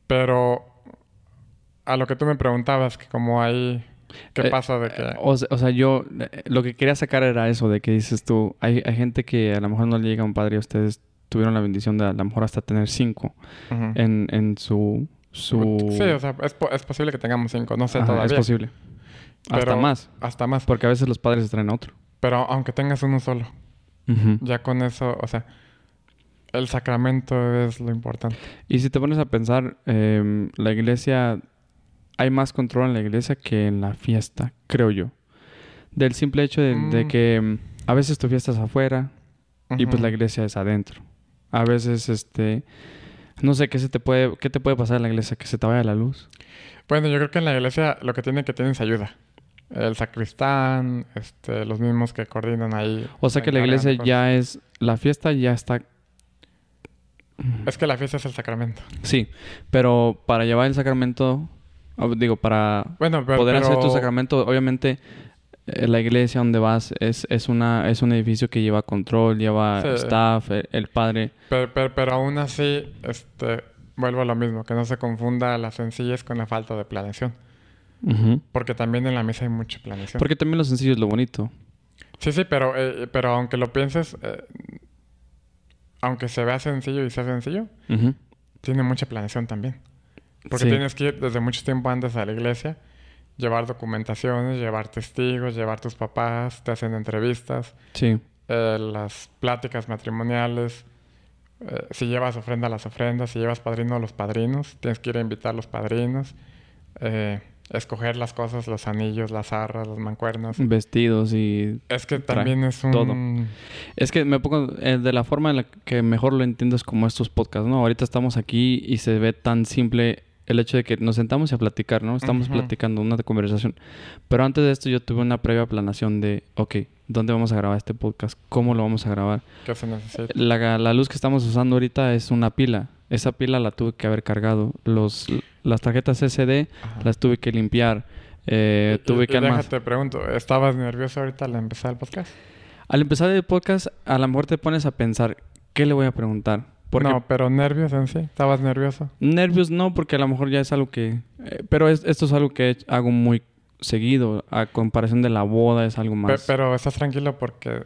pero a lo que tú me preguntabas, que como hay... ¿Qué Eh, pasa de que...? Eh, O, o sea, yo eh, lo que quería sacar era eso de que dices tú, hay, hay gente que a lo mejor no le llega un padre y ustedes tuvieron la bendición de a lo mejor hasta tener cinco Ujú. en, en su... su... Sí, o sea, es, po- es posible que tengamos cinco, no sé Ajá, todavía. Es posible. Hasta Pero- más, Hasta más. porque a veces los padres traen a otro. Pero aunque tengas uno solo, Ujú. ya con eso, o sea, el sacramento es lo importante. Y si te pones a pensar, em, la iglesia, hay más control en la iglesia que en la fiesta, creo yo. Del simple hecho de, de Mm. que em, a veces tu fiesta es afuera y pues la iglesia es adentro. A veces, este, no sé qué se te puede, qué te puede pasar en la iglesia, que se te vaya la luz. Bueno, yo creo que en la iglesia lo que tiene que tener es ayuda. El sacristán, este, los mismos que coordinan ahí. O sea se que la iglesia cosas. ya es, la fiesta ya está, Es que la fiesta es el sacramento. sí, pero para llevar el sacramento, digo, para Bueno, pero... poder hacer tu sacramento, obviamente eh, la iglesia donde vas es, es una es un edificio que lleva control, lleva Sí. staff, el, el padre. Pero, pero, pero aún así, este, vuelvo a lo mismo, que no se confunda la sencillez con la falta de planeación. Porque también en la misa hay mucha planeación. Porque también lo sencillo es lo bonito. Sí, sí, pero, eh, pero aunque lo pienses, eh, aunque se vea sencillo y sea sencillo, tiene mucha planeación también. Porque Sí. tienes que ir desde mucho tiempo antes a la iglesia, llevar documentaciones, llevar testigos, llevar tus papás, te hacen entrevistas, Sí. eh, las pláticas matrimoniales. eh, si llevas ofrenda, las ofrendas. Si llevas padrino, los padrinos. Tienes que ir a invitar a los padrinos. eh, escoger las cosas, los anillos, las arras, las mancuernas. Vestidos y... Es que también es un... todo. Es que me pongo eh, de la forma en la que mejor lo entiendo es como estos podcasts, ¿no? Ahorita estamos aquí y se ve tan simple el hecho de que nos sentamos a platicar, ¿no? Estamos platicando una conversación. Pero antes de esto yo tuve una previa planación de, ok, ¿dónde vamos a grabar este podcast? ¿Cómo lo vamos a grabar? que se necesita. La, la luz que estamos usando ahorita es una pila. Esa pila la tuve que haber cargado. Los, las tarjetas SD Ajá. las tuve que limpiar. Eh, Y- tuve y que almacenar. déjate pregunto, ¿estabas nervioso ahorita al empezar el podcast? Al empezar el podcast, a lo mejor te pones a pensar, ¿qué le voy a preguntar? Porque No, pero nervios en sí. ¿Estabas nervioso? nervios no, porque a lo mejor ya es algo que... eh, pero es- esto es algo que hago muy seguido. A comparación de la boda es algo más... pero estás tranquilo porque...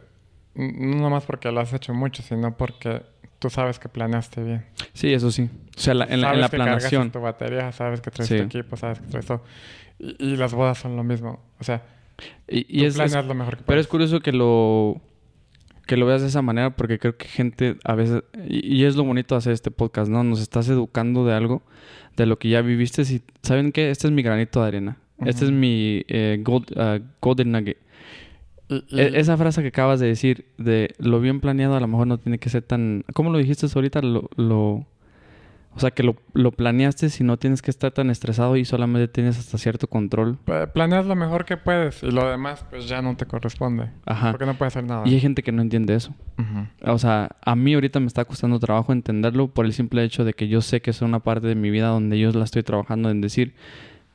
No nomás porque lo has hecho mucho, sino porque tú sabes que planeaste bien. Sí, eso sí. O sea, la- en, la, en sabes la que cargas planeación. tu batería, sabes que traes Sí. tu equipo, sabes que traes todo. Y, y las bodas son lo mismo. O sea, Y, y Tú es, es- planeas lo mejor que pero es puedes. curioso que lo que lo veas de esa manera porque creo que gente a veces y, y es lo bonito de hacer este podcast, ¿no? Nos estás educando de algo de lo que ya viviste y saben qué, este es mi granito de arena. Este es mi eh, gold- ah, golden nugget. E- Esa frase que acabas de decir de lo bien planeado a lo mejor no tiene que ser tan... ¿Cómo lo dijiste ahorita? Lo, lo- o sea, que lo, lo planeaste si no tienes que estar tan estresado y solamente tienes hasta cierto control. Pla- Planeas lo mejor que puedes y lo demás pues ya no te corresponde. Ajá. Porque no puedes hacer nada. Y hay gente que no entiende eso. Ujú. O sea, a mí ahorita me está costando trabajo entenderlo por el simple hecho de que yo sé que es una parte de mi vida donde yo la estoy trabajando en decir,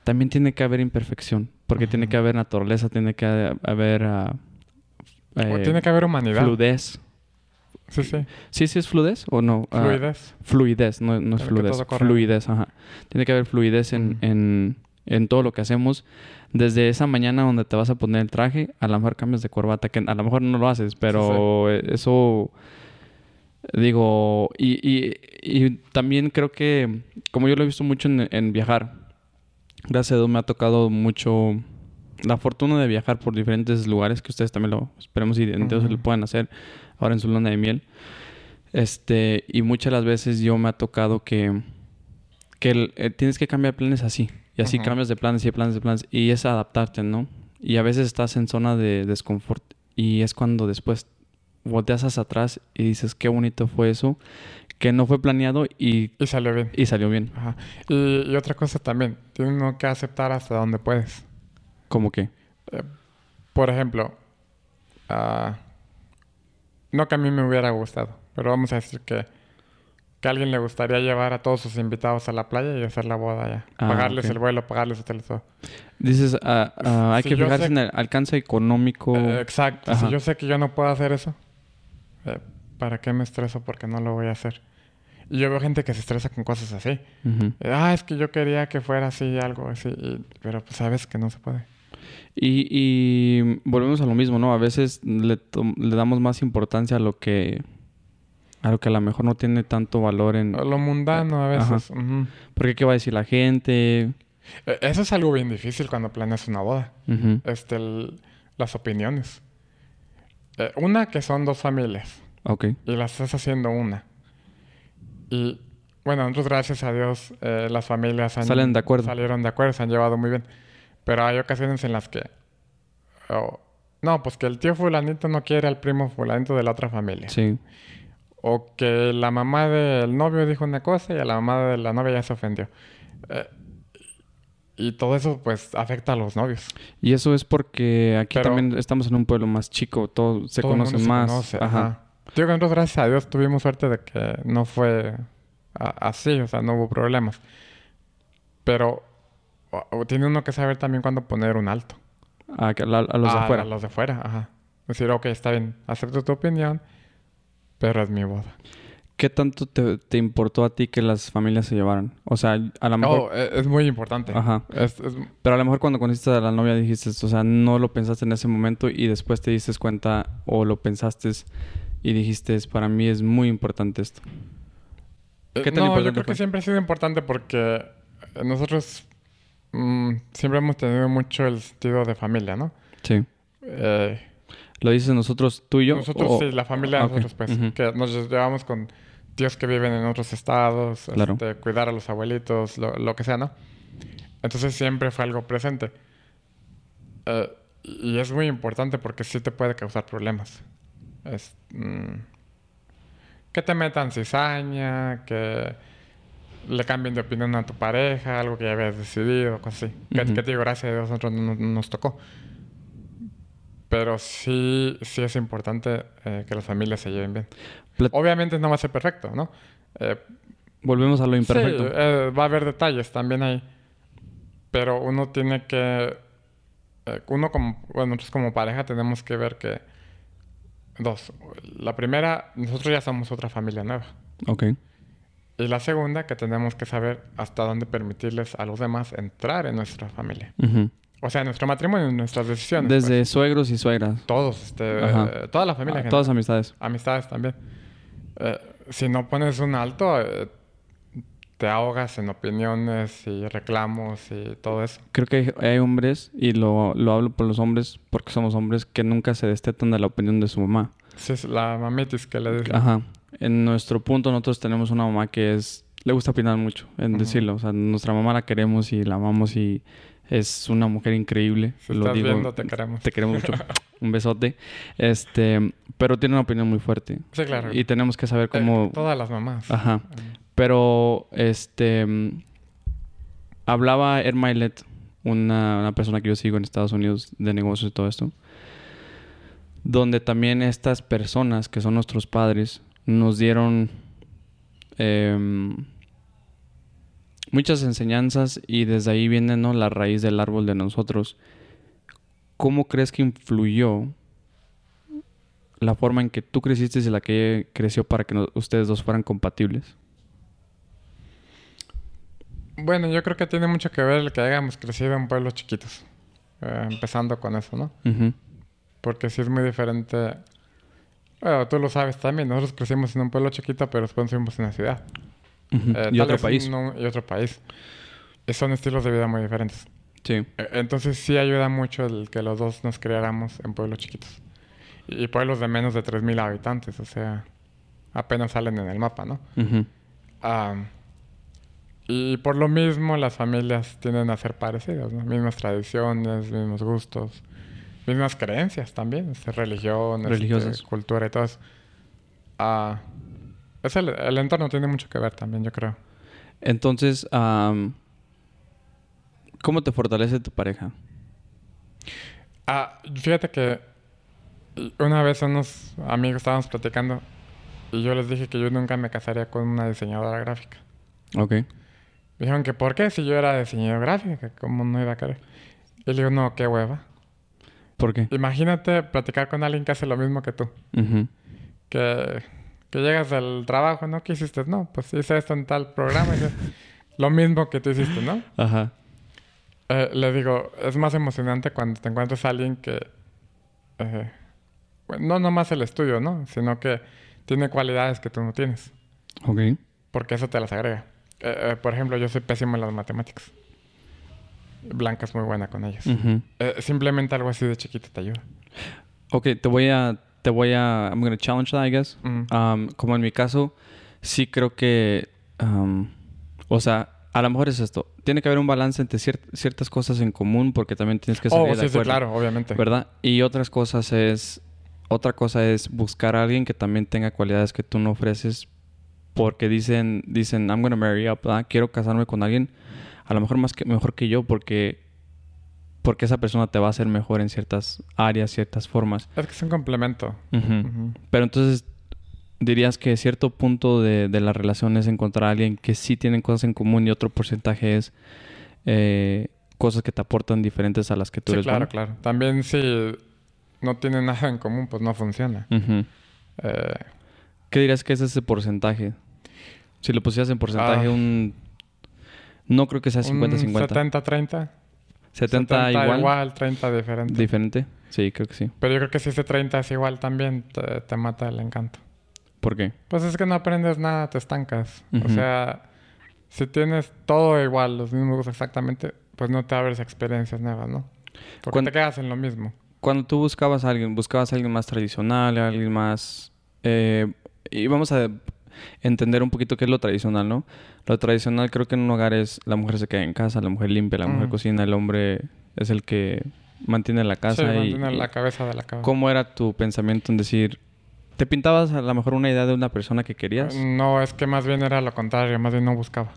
también tiene que haber imperfección, porque tiene que haber naturaleza, tiene que haber O eh, tiene que haber humanidad. fluidez. Sí, sí. ¿Sí, sí es fluidez o no? Ah, Fluidez. Fluidez, no, no es fluidez. Fluidez, ajá. Tiene que haber fluidez en, en, en todo lo que hacemos. Desde esa mañana donde te vas a poner el traje, a lo mejor cambias de corbata, que a lo mejor no lo haces, pero eso, digo, y, y, y también creo que, como yo lo he visto mucho en, en viajar, gracias a Dios me ha tocado mucho la fortuna de viajar por diferentes lugares, que ustedes también lo, esperemos y entonces Ujú. lo puedan hacer ahora en su luna de miel. Este, y muchas las veces yo me ha tocado que, que el- eh, tienes que cambiar planes así. Y así Ujú. cambias de planes y de planes de planes. Y es adaptarte, ¿no? Y a veces estás en zona de desconfort. Y es cuando después volteas hacia atrás y dices, qué bonito fue eso. Que no fue planeado y, Y salió bien. y salió bien. Ajá. Y, y otra cosa también, tienes que aceptar hasta donde puedes. Como que. Por ejemplo, ah, no que a mí me hubiera gustado, pero vamos a decir que, que a alguien le gustaría llevar a todos sus invitados a la playa y hacer la boda allá. Ah, pagarles el vuelo, pagarles hotel, todo. Dices, ah, hay Si que fijarse sé- en el alcance económico. Eh, exacto. Ajá. Si yo sé que yo no puedo hacer eso, eh, ¿para qué me estreso? Porque no lo voy a hacer. Y yo veo gente que se estresa con cosas así. Eh, ah, es que yo quería que fuera así, algo así. y- pero pues sabes que no se puede. Y, y volvemos a lo mismo, ¿no? A veces le, le damos más importancia a lo que a lo que a lo mejor no tiene tanto valor en... Lo mundano a veces. Porque qué va a decir la gente. Eh, Eso es algo bien difícil cuando planeas una boda. Este, el- las opiniones. Eh, una que son dos familias Ok. y las estás haciendo una. Y bueno, nosotros gracias a Dios eh, las familias han- Salen de acuerdo. salieron de acuerdo, se han llevado muy bien. Pero hay ocasiones en las que... oh, no, pues que el tío fulanito no quiere al primo fulanito de la otra familia. Sí. O que la mamá del novio dijo una cosa y a la mamá de la novia ya se ofendió. Eh, y todo eso pues afecta a los novios. Y eso es porque aquí Pero- también estamos en un pueblo más chico, todo se Todo el conoce mundo se más. conoce, Ajá. Digo que nosotros, gracias a Dios, tuvimos suerte de que no fue así, o sea, no hubo problemas. Pero o- o tiene uno que saber también cuándo poner un alto. A, que- a- a los de A- afuera. A los de afuera, ajá. Decir, ok, está bien, acepto tu opinión, pero es mi boda. ¿Qué tanto te, te importó a ti que las familias se llevaran? O sea, a lo mejor... No, e- es, muy importante. Ajá. Es- es- Pero a lo mejor cuando conociste a la novia dijiste, o sea, no lo pensaste en ese momento y después te diste cuenta o lo pensaste y dijiste, para mí es muy importante esto. ¿Qué tan no, yo importante creo fue? que siempre ha sido importante porque nosotros mm, siempre hemos tenido mucho el sentido de familia, ¿no? Sí. Eh, ¿Lo dices nosotros, tú y yo? nosotros o- sí, la familia de Ah, nosotros pues, que nos llevamos con tíos que viven en otros estados, Claro. este, cuidar a los abuelitos, lo, lo que sea, ¿no? Entonces siempre fue algo presente. Eh, y es muy importante porque sí te puede causar problemas. Es, mm, que te metan cizaña, que le cambien de opinión a tu pareja, algo que ya habías decidido, cosas así. Que- Ujú. Que, te digo, gracias a Dios, nosotros no, no nos tocó. Pero sí, sí es importante eh, que las familias se lleven bien. Plat- Obviamente no va a ser perfecto, ¿no? Eh, Volvemos a lo imperfecto. Sí, eh, va a haber detalles también ahí. Pero uno tiene que... eh, uno como... Bueno, nosotros como pareja tenemos que ver que... Dos. La primera, nosotros ya somos otra familia nueva. Ok. Y la segunda, que tenemos que saber hasta dónde permitirles a los demás entrar en nuestra familia. Ujú. O sea, nuestro matrimonio, nuestras decisiones. Desde pues. suegros y suegras. Todos, este, eh, toda la familia. Ah, todas amistades. Amistades también. Eh, si no pones un alto, eh, te ahogas en opiniones y reclamos y todo eso. Creo que hay, hay hombres, y lo, lo hablo por los hombres porque somos hombres, que nunca se destetan de la opinión de su mamá. Sí, es la mamitis que le dicen. Ajá. En nuestro punto nosotros tenemos una mamá que es... Le gusta opinar mucho, en decirlo. O sea, nuestra mamá la queremos y la amamos y es una mujer increíble. Si lo estás digo, viendo, te queremos. te queremos mucho. Un besote. Este, pero tiene una opinión muy fuerte. Sí, claro. Y tenemos que saber Eh, cómo... todas las mamás. Ajá. Pero, este... Hablaba Ed Milet, una, una persona que yo sigo en Estados Unidos de negocios y todo esto. Donde también estas personas, que son nuestros padres, nos dieron... em, muchas enseñanzas y desde ahí viene ¿no? la raíz del árbol de nosotros. ¿Cómo crees que influyó la forma en que tú creciste y la que creció para que no- ustedes dos fueran compatibles? Bueno, yo creo que tiene mucho que ver el que hayamos crecido en pueblos chiquitos. Eh, empezando con eso, ¿no? Porque sí es muy diferente. Bueno, tú lo sabes también. Nosotros crecimos en un pueblo chiquito, pero después fuimos en una ciudad. Ujú. Eh, y otro país. no- y otro país. Y son estilos de vida muy diferentes. Sí. Eh, Entonces sí ayuda mucho el que los dos nos criáramos en pueblos chiquitos. Y pueblos de menos de 3.000 habitantes. O sea, apenas salen en el mapa, ¿no? Ah, y por lo mismo las familias tienden a ser parecidas, ¿no? Mismas tradiciones, mismos gustos, mismas creencias también, este, religión, este, cultura y todo eso. Ah, es el, el entorno tiene mucho que ver también, yo creo. Entonces, am, ¿cómo te fortalece tu pareja? Ah, fíjate que una vez unos amigos estábamos platicando y yo les dije que yo nunca me casaría con una diseñadora gráfica. Ok. Dijeron que por qué si yo era diseñador gráfico, cómo no iba a querer. Y le digo, no, qué hueva. ¿Por qué? Imagínate platicar con alguien que hace lo mismo que tú. Que, que llegas del trabajo, ¿no? ¿Qué hiciste? No, pues hice esto en tal programa. lo mismo que tú hiciste, ¿no? Ajá. Eh, le digo, es más emocionante cuando te encuentras a alguien que... eh, bueno, no nomás el estudio, ¿no? Sino que tiene cualidades que tú no tienes. Ok. Porque eso te las agrega. Eh, eh, por ejemplo, yo soy pésimo en las matemáticas. Blanca es muy buena con ellas. Ujú. Eh, simplemente algo así de chiquito te ayuda. Ok, te voy a... Te voy a... I'm gonna challenge that, I guess. Um, como en mi caso, sí creo que... um, o sea, a lo mejor es esto. Tiene que haber un balance entre cier- ciertas cosas en común porque también tienes que salir Oh, de sí, sí, acuerdo. claro, obviamente. ¿Verdad? Y otras cosas es... Otra cosa es buscar a alguien que también tenga cualidades que tú no ofreces porque dicen, dicen, I'm gonna marry up, ¿verdad? Quiero casarme con alguien a lo mejor más que mejor que yo porque porque esa persona te va a hacer mejor en ciertas áreas, ciertas formas. Es que es un complemento. Pero entonces dirías que cierto punto de, de la relación es encontrar a alguien que sí tienen cosas en común y otro porcentaje es eh, cosas que te aportan diferentes a las que tú Sí, eres claro, bueno. claro. También si no tienen nada en común, pues no funciona. Eh, ¿Qué dirías que es ese porcentaje? Si lo pusieras en porcentaje, Ah. un... No creo que sea un 50-50. 70-30. 70, igual, 30 diferente. Diferente. Sí, creo que sí. Pero yo creo que si ese 30 es igual también, te, te mata el encanto. ¿Por qué? Pues es que no aprendes nada, te estancas. O sea, si tienes todo igual, los mismos exactamente, pues no te abres experiencias nuevas, ¿no? Porque Cuan- te quedas en lo mismo. Cuando tú buscabas a alguien, buscabas a alguien más tradicional, a alguien más... eh, y vamos a entender un poquito qué es lo tradicional, ¿no? Lo tradicional creo que en un hogar es la mujer se queda en casa, la mujer limpia, la mujer Ujú. cocina, el hombre es el que mantiene la casa. sí, y, mantener y- la cabeza de la cabeza. ¿Cómo era tu pensamiento en decir... ¿Te pintabas a lo mejor una idea de una persona que querías? No, es que más bien era lo contrario, más bien no buscaba.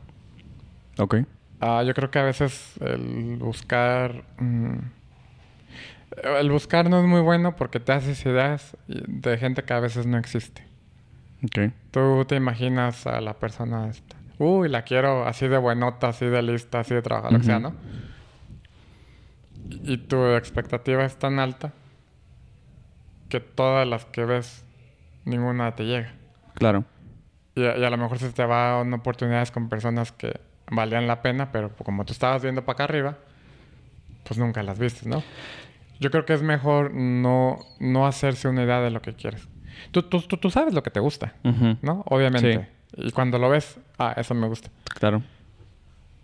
Ok. Ah, yo creo que a veces el buscar... mm, el buscar no es muy bueno porque te haces ideas de gente que a veces no existe. Ok. Tú te imaginas a la persona esta. Uy, la quiero así de buenota, así de lista, así de trabajar, lo que sea. ¿no? Y y tu expectativa es tan alta que todas las que ves, ninguna te llega. Claro. Y a, y a lo mejor se te van oportunidades con personas que valían la pena, pero como tú estabas viendo para acá arriba, pues nunca las viste, ¿no? Yo creo que es mejor no, no hacerse una idea de lo que quieres. Tú, tú, tú, tú sabes lo que te gusta. ¿no? Obviamente. Y cuando lo ves, ah, eso me gusta. Claro.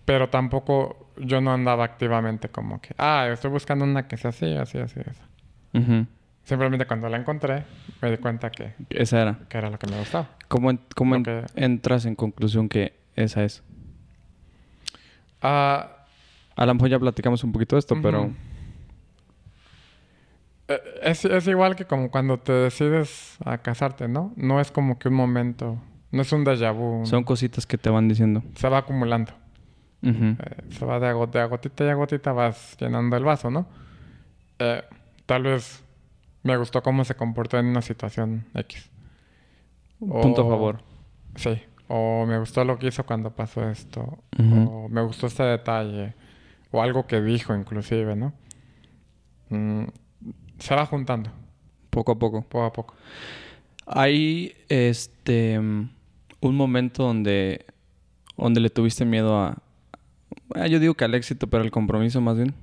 Pero tampoco yo no andaba activamente como que, ah, estoy buscando una que sea así, así, así, así. Simplemente cuando la encontré, me di cuenta que, Esa era. que era lo que me gustaba. ¿Cómo, en- cómo Lo en- que- entras en conclusión que esa es? Ah, A lo mejor ya platicamos un poquito de esto, pero... es, es igual que como cuando te decides a casarte, ¿no? No es como que un momento, no es un déjà vu. Son cositas que te van diciendo. Se va acumulando. Eh, se va de, a de a gotita y a gotita vas llenando el vaso, ¿no? Eh, tal vez me gustó cómo se comportó en una situación X. Punto a favor. Sí. O me gustó lo que hizo cuando pasó esto. O me gustó este detalle. O algo que dijo inclusive, ¿no? Mm, se va juntando, Poco a poco. poco a poco. Hay este un momento donde donde le tuviste miedo a ah, yo digo que al éxito, pero al compromiso más bien.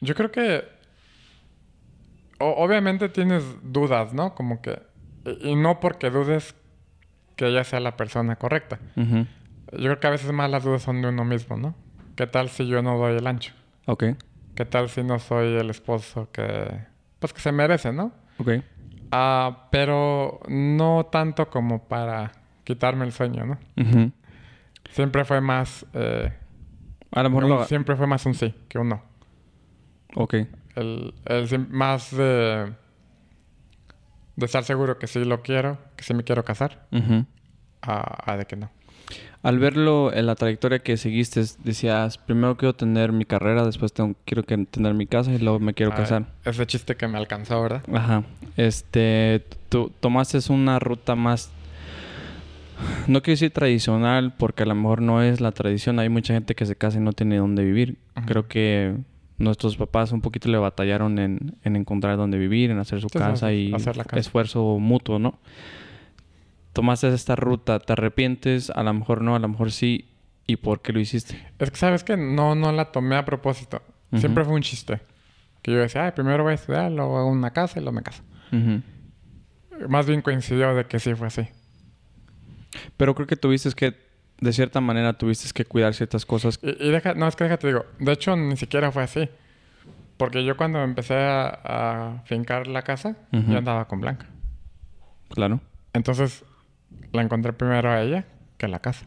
Yo creo que... o- obviamente tienes dudas, ¿no? Como que... Y y no porque dudes que ella sea la persona correcta. Ujú. Yo creo que a veces más las dudas son de uno mismo, ¿no? ¿Qué tal si yo no doy el ancho? Ok, ¿Qué tal si no soy el esposo que... Pues que se merece, ¿no? ok. Ah, pero no tanto como para quitarme el sueño, ¿no? Ujú. Siempre fue más... eh, A lo mejor un- lo... siempre fue más un sí que un no. Ok, El, el más de... De estar seguro que sí lo quiero, que sí me quiero casar, Ujú. a, a de que no. Al verlo en la trayectoria que seguiste, decías, primero quiero tener mi carrera, después tengo, quiero que tener mi casa y luego me quiero Ah, casar. Ese chiste que me alcanzó, ¿verdad? Ajá. Este, tú tomaste una ruta más, no quiero decir tradicional, porque a lo mejor no es la tradición. Hay mucha gente que se casa y no tiene dónde vivir. Creo que nuestros papás un poquito le batallaron en, en encontrar dónde vivir, en hacer su casa y hacer la casa. esfuerzo mutuo, ¿no? Tomaste esta ruta, ¿te arrepientes? A lo mejor no, a lo mejor sí. ¿Y por qué lo hiciste? Es que, ¿sabes que No, no la tomé a propósito. Siempre fue un chiste. Que yo decía, ay, primero voy a estudiar, luego hago una casa y luego me caso. Más bien coincidió de que sí fue así. Pero creo que tuviste que, de cierta manera, tuviste que cuidar ciertas cosas. Y, y deja, no, es que déjate digo, de hecho ni siquiera fue así. Porque yo cuando empecé a, a fincar la casa, yo andaba con Blanca. Claro. Entonces, la encontré primero a ella que a la casa.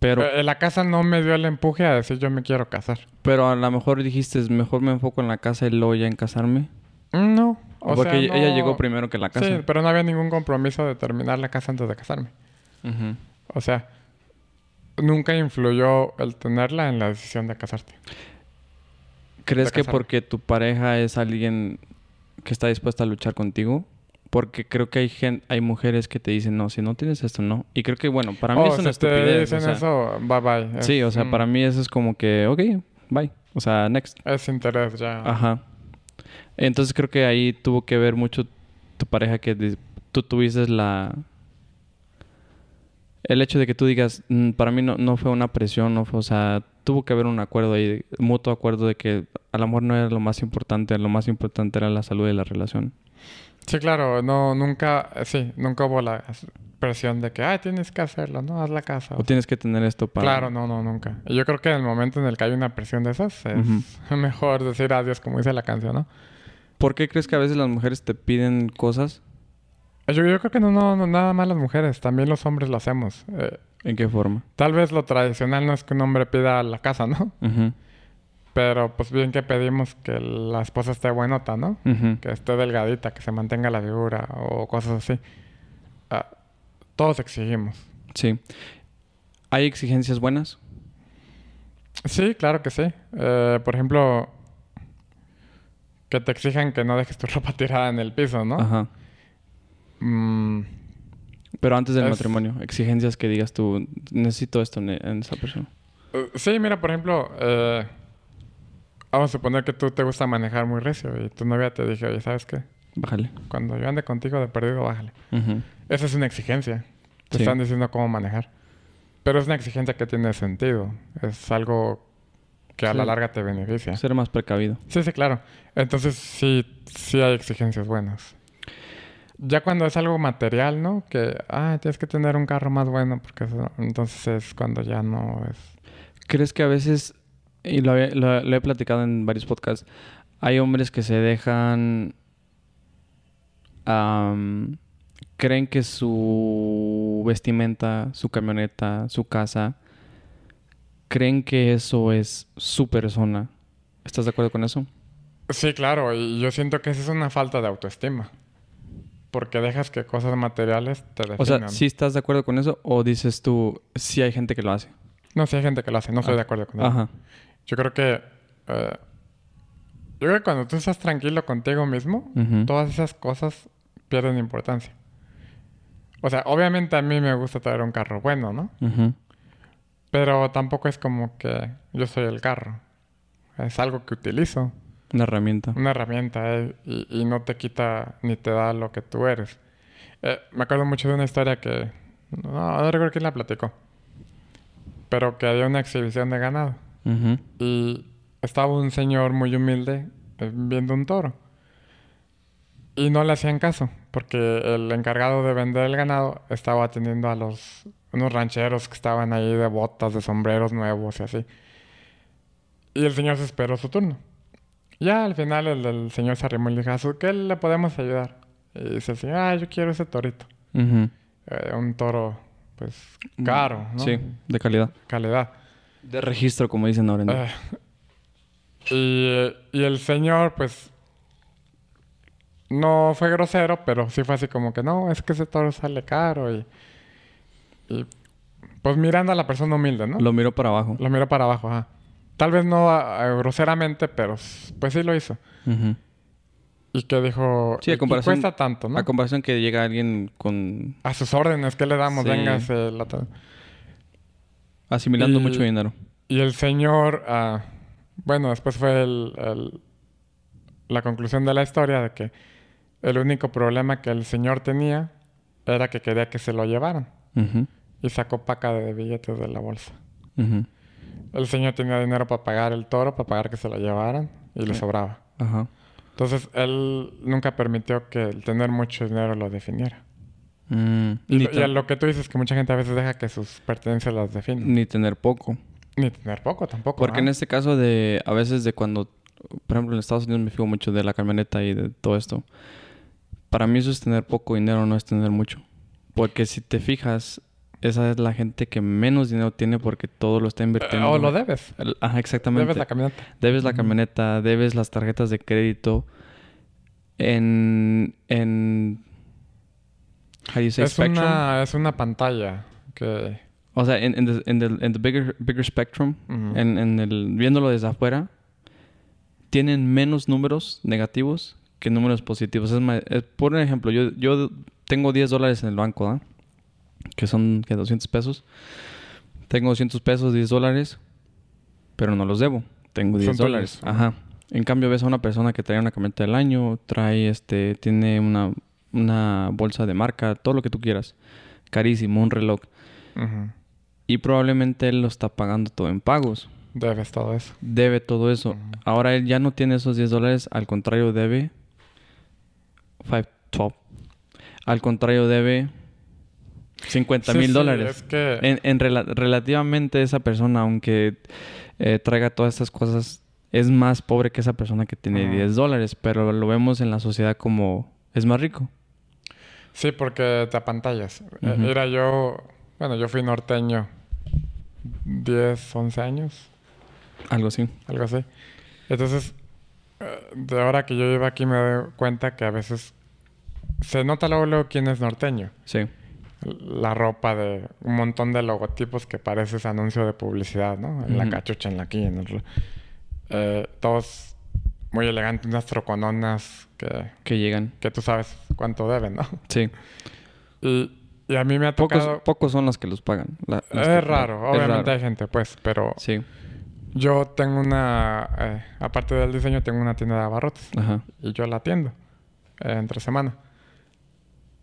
Pero... Eh, la casa no me dio el empuje a decir yo me quiero casar. Pero a lo mejor dijiste, mejor me enfoco en la casa y luego ya en casarme. Mm, No. O Porque sea, ella, ella llegó primero que la casa. Sí, pero no había ningún compromiso de terminar la casa antes de casarme. O sea, nunca influyó el tenerla en la decisión de casarte. ¿Crees de que casarme. porque tu pareja es alguien que está dispuesta a luchar contigo? Porque creo que hay gen- hay mujeres que te dicen, no, si no tienes esto, no. Y creo que, bueno, para mí Oh, es una si te estupidez. o dicen sea, eso, bye bye. Sí, o sea, mm, para mí eso es como que, ok, bye. O sea, next. Es interés ya. Ajá. Entonces creo que ahí tuvo que ver mucho tu pareja que tú tuviste la... El hecho de que tú digas, "Mm, para mí no, no fue una presión, no fue, o sea, tuvo que haber un acuerdo ahí, mutuo acuerdo de que a lo mejor no era lo más importante, lo más importante era la salud de la relación. Sí, claro, no, nunca, sí, nunca hubo la presión de que, ay, tienes que hacerlo, ¿no? Haz la casa. O tienes que tener esto para... Claro, no, no, nunca. Yo creo que en el momento en el que hay una presión de esas, es mejor decir adiós, como dice la canción, ¿no? ¿Por qué crees que a veces las mujeres te piden cosas? Yo, yo creo que no, no, no, nada más las mujeres, también los hombres lo hacemos. Eh, ¿En qué forma? tal vez lo tradicional no es que un hombre pida la casa, ¿no? Ujú, Pero pues bien que pedimos que la esposa esté buenota, ¿no? Que esté delgadita, que se mantenga la figura o cosas así. Ah, todos exigimos. Sí. ¿Hay exigencias buenas? Sí, claro que sí. Eh, por ejemplo, que te exijan que no dejes tu ropa tirada en el piso, ¿no? Ajá. Mm, Pero antes del Es- matrimonio, exigencias que digas tú, necesito esto en, en esa persona. eh, sí, mira, por ejemplo, eh, vamos a suponer que tú te gusta manejar muy recio y tu novia te dije, oye, ¿sabes qué? Bájale. Cuando yo ande contigo de perdido, bájale. Esa es una exigencia. Te Sí. están diciendo cómo manejar. Pero es una exigencia que tiene sentido. Es algo que a Sí. la larga te beneficia. Ser más precavido. Sí, sí, claro. Entonces sí, sí hay exigencias buenas. Ya cuando es algo material, ¿no? Que, ah, tienes que tener un carro más bueno, porque eso- entonces es cuando ya no es... ¿Crees que a veces, y lo, lo- lo he platicado en varios podcasts, hay hombres que se dejan... am, creen que su vestimenta, su camioneta, su casa, creen que eso es su persona. ¿Estás de acuerdo con eso? Sí, claro, y yo siento que esa es una falta de autoestima. Porque dejas que cosas materiales te definan. O sea, ¿sí estás de acuerdo con eso o dices tú, sí hay gente que lo hace? No, sí hay gente que lo hace, no estoy Ah, de acuerdo con eso. Ajá. Yo creo que... eh, yo creo que cuando tú estás tranquilo contigo mismo, todas esas cosas pierden importancia. O sea, obviamente a mí me gusta traer un carro bueno, ¿no? Pero tampoco es como que yo soy el carro. Es algo que utilizo, Una herramienta. una herramienta, eh, y, y no te quita ni te da lo que tú eres. Eh, me acuerdo mucho de una historia que... No, no recuerdo quién la platicó. Pero que había una exhibición de ganado. Ujú. Y estaba un señor muy humilde eh, viendo un toro. Y no le hacían caso, porque el encargado de vender el ganado estaba atendiendo a los unos rancheros que estaban ahí de botas, de sombreros nuevos y así. Y el señor se esperó su turno. Ya al final el, el señor se arrimó y le dijo, "¿A su- ¿qué le podemos ayudar? Y dice señor, ah, yo quiero ese torito. Ujú. Eh, un toro, pues, caro, ¿no? Sí, de calidad. Calidad. De registro, como dicen ahora. ¿no? Y, y el señor, pues, no fue grosero, pero sí fue así como que no, es que ese toro sale caro y, y pues mirando a la persona humilde, ¿no? Lo, Lo miro para abajo. miró para abajo, ajá. Tal vez no ah, ah, groseramente, pero pues sí lo hizo. Ujú. Y que dijo, Sí, a "Y- y comparación- cuesta tanto, ¿no? A comparación que llega alguien con... A sus órdenes, ¿qué le damos? Sí. Venga, se la asimilando Y- mucho dinero. Y el señor, ah, bueno, después fue el- el- la conclusión de la historia de que el único problema que el señor tenía era que quería que se lo llevaran. Y sacó paca de billetes de la bolsa. El señor tenía dinero para pagar el toro, para pagar que se lo llevaran, y le Sí. sobraba. Ajá. Entonces, él nunca permitió que el tener mucho dinero lo definiera. Mm, Y, lo- y que tú dices, que mucha gente a veces deja que sus pertenencias las definan. ni tener poco. Ni tener poco tampoco. Porque en este caso de... A veces de cuando... Por ejemplo, en Estados Unidos me fijo mucho de la camioneta y de todo esto. Para mí eso es tener poco dinero, no es tener mucho. Porque si te fijas, esa es la gente que menos dinero tiene porque todo lo está Eh, invirtiendo. o lo debes. Ajá, exactamente. Debes la camioneta. Debes la camioneta, debes las tarjetas de crédito. En. en how do you say Es spectrum? una, es una pantalla que... O sea, en, en the, en the- en the bigger, bigger spectrum, Ujú. en, en el, viéndolo desde afuera, tienen menos números negativos que números positivos. Es más, es- por ejemplo, yo, yo tengo 10 dólares en el banco, ¿ah? Que son que 200 pesos. Tengo 200 pesos, 10 dólares, pero no los debo. Tengo 10 Son dólares. Ajá. En cambio, ves a una persona que trae una camioneta del año, trae este, tiene una, una bolsa de marca, todo lo que tú quieras. Carísimo, un reloj. Y probablemente él lo está pagando todo en pagos. Debes todo eso. Debe todo eso. Ahora él ya no tiene esos 10 dólares. Al contrario, debe... 5, 12. Al contrario, debe 50 Sí, mil sí, dólares. Es que... En, en rela- relativamente esa persona, aunque eh, traiga todas estas cosas, es más pobre que esa persona que tiene Ajá. 10 dólares. Pero lo vemos en la sociedad como es más rico. Sí, porque te apantallas. Ujú. Mira, yo... Bueno, yo fui norteño 10, 11 años, Algo así. algo así. Entonces, eh, de ahora que yo vivo aquí me doy cuenta que a veces se nota luego, luego quién es norteño. Sí. La ropa de un montón de logotipos que pareces anuncio de publicidad, ¿no? En la cachucha, en la aquí, en el... Eh, todos muy elegantes, unas trocononas que, Que llegan. que tú sabes cuánto deben, ¿no? Sí. Y, y a mí me ha Pocos, tocado... pocos son los que los pagan. La- es que- raro, es obviamente raro. hay gente, pues, pero Sí. yo tengo una... eh, aparte del diseño, tengo una tienda de abarrotes. Ajá. Y yo la atiendo eh, entre semana.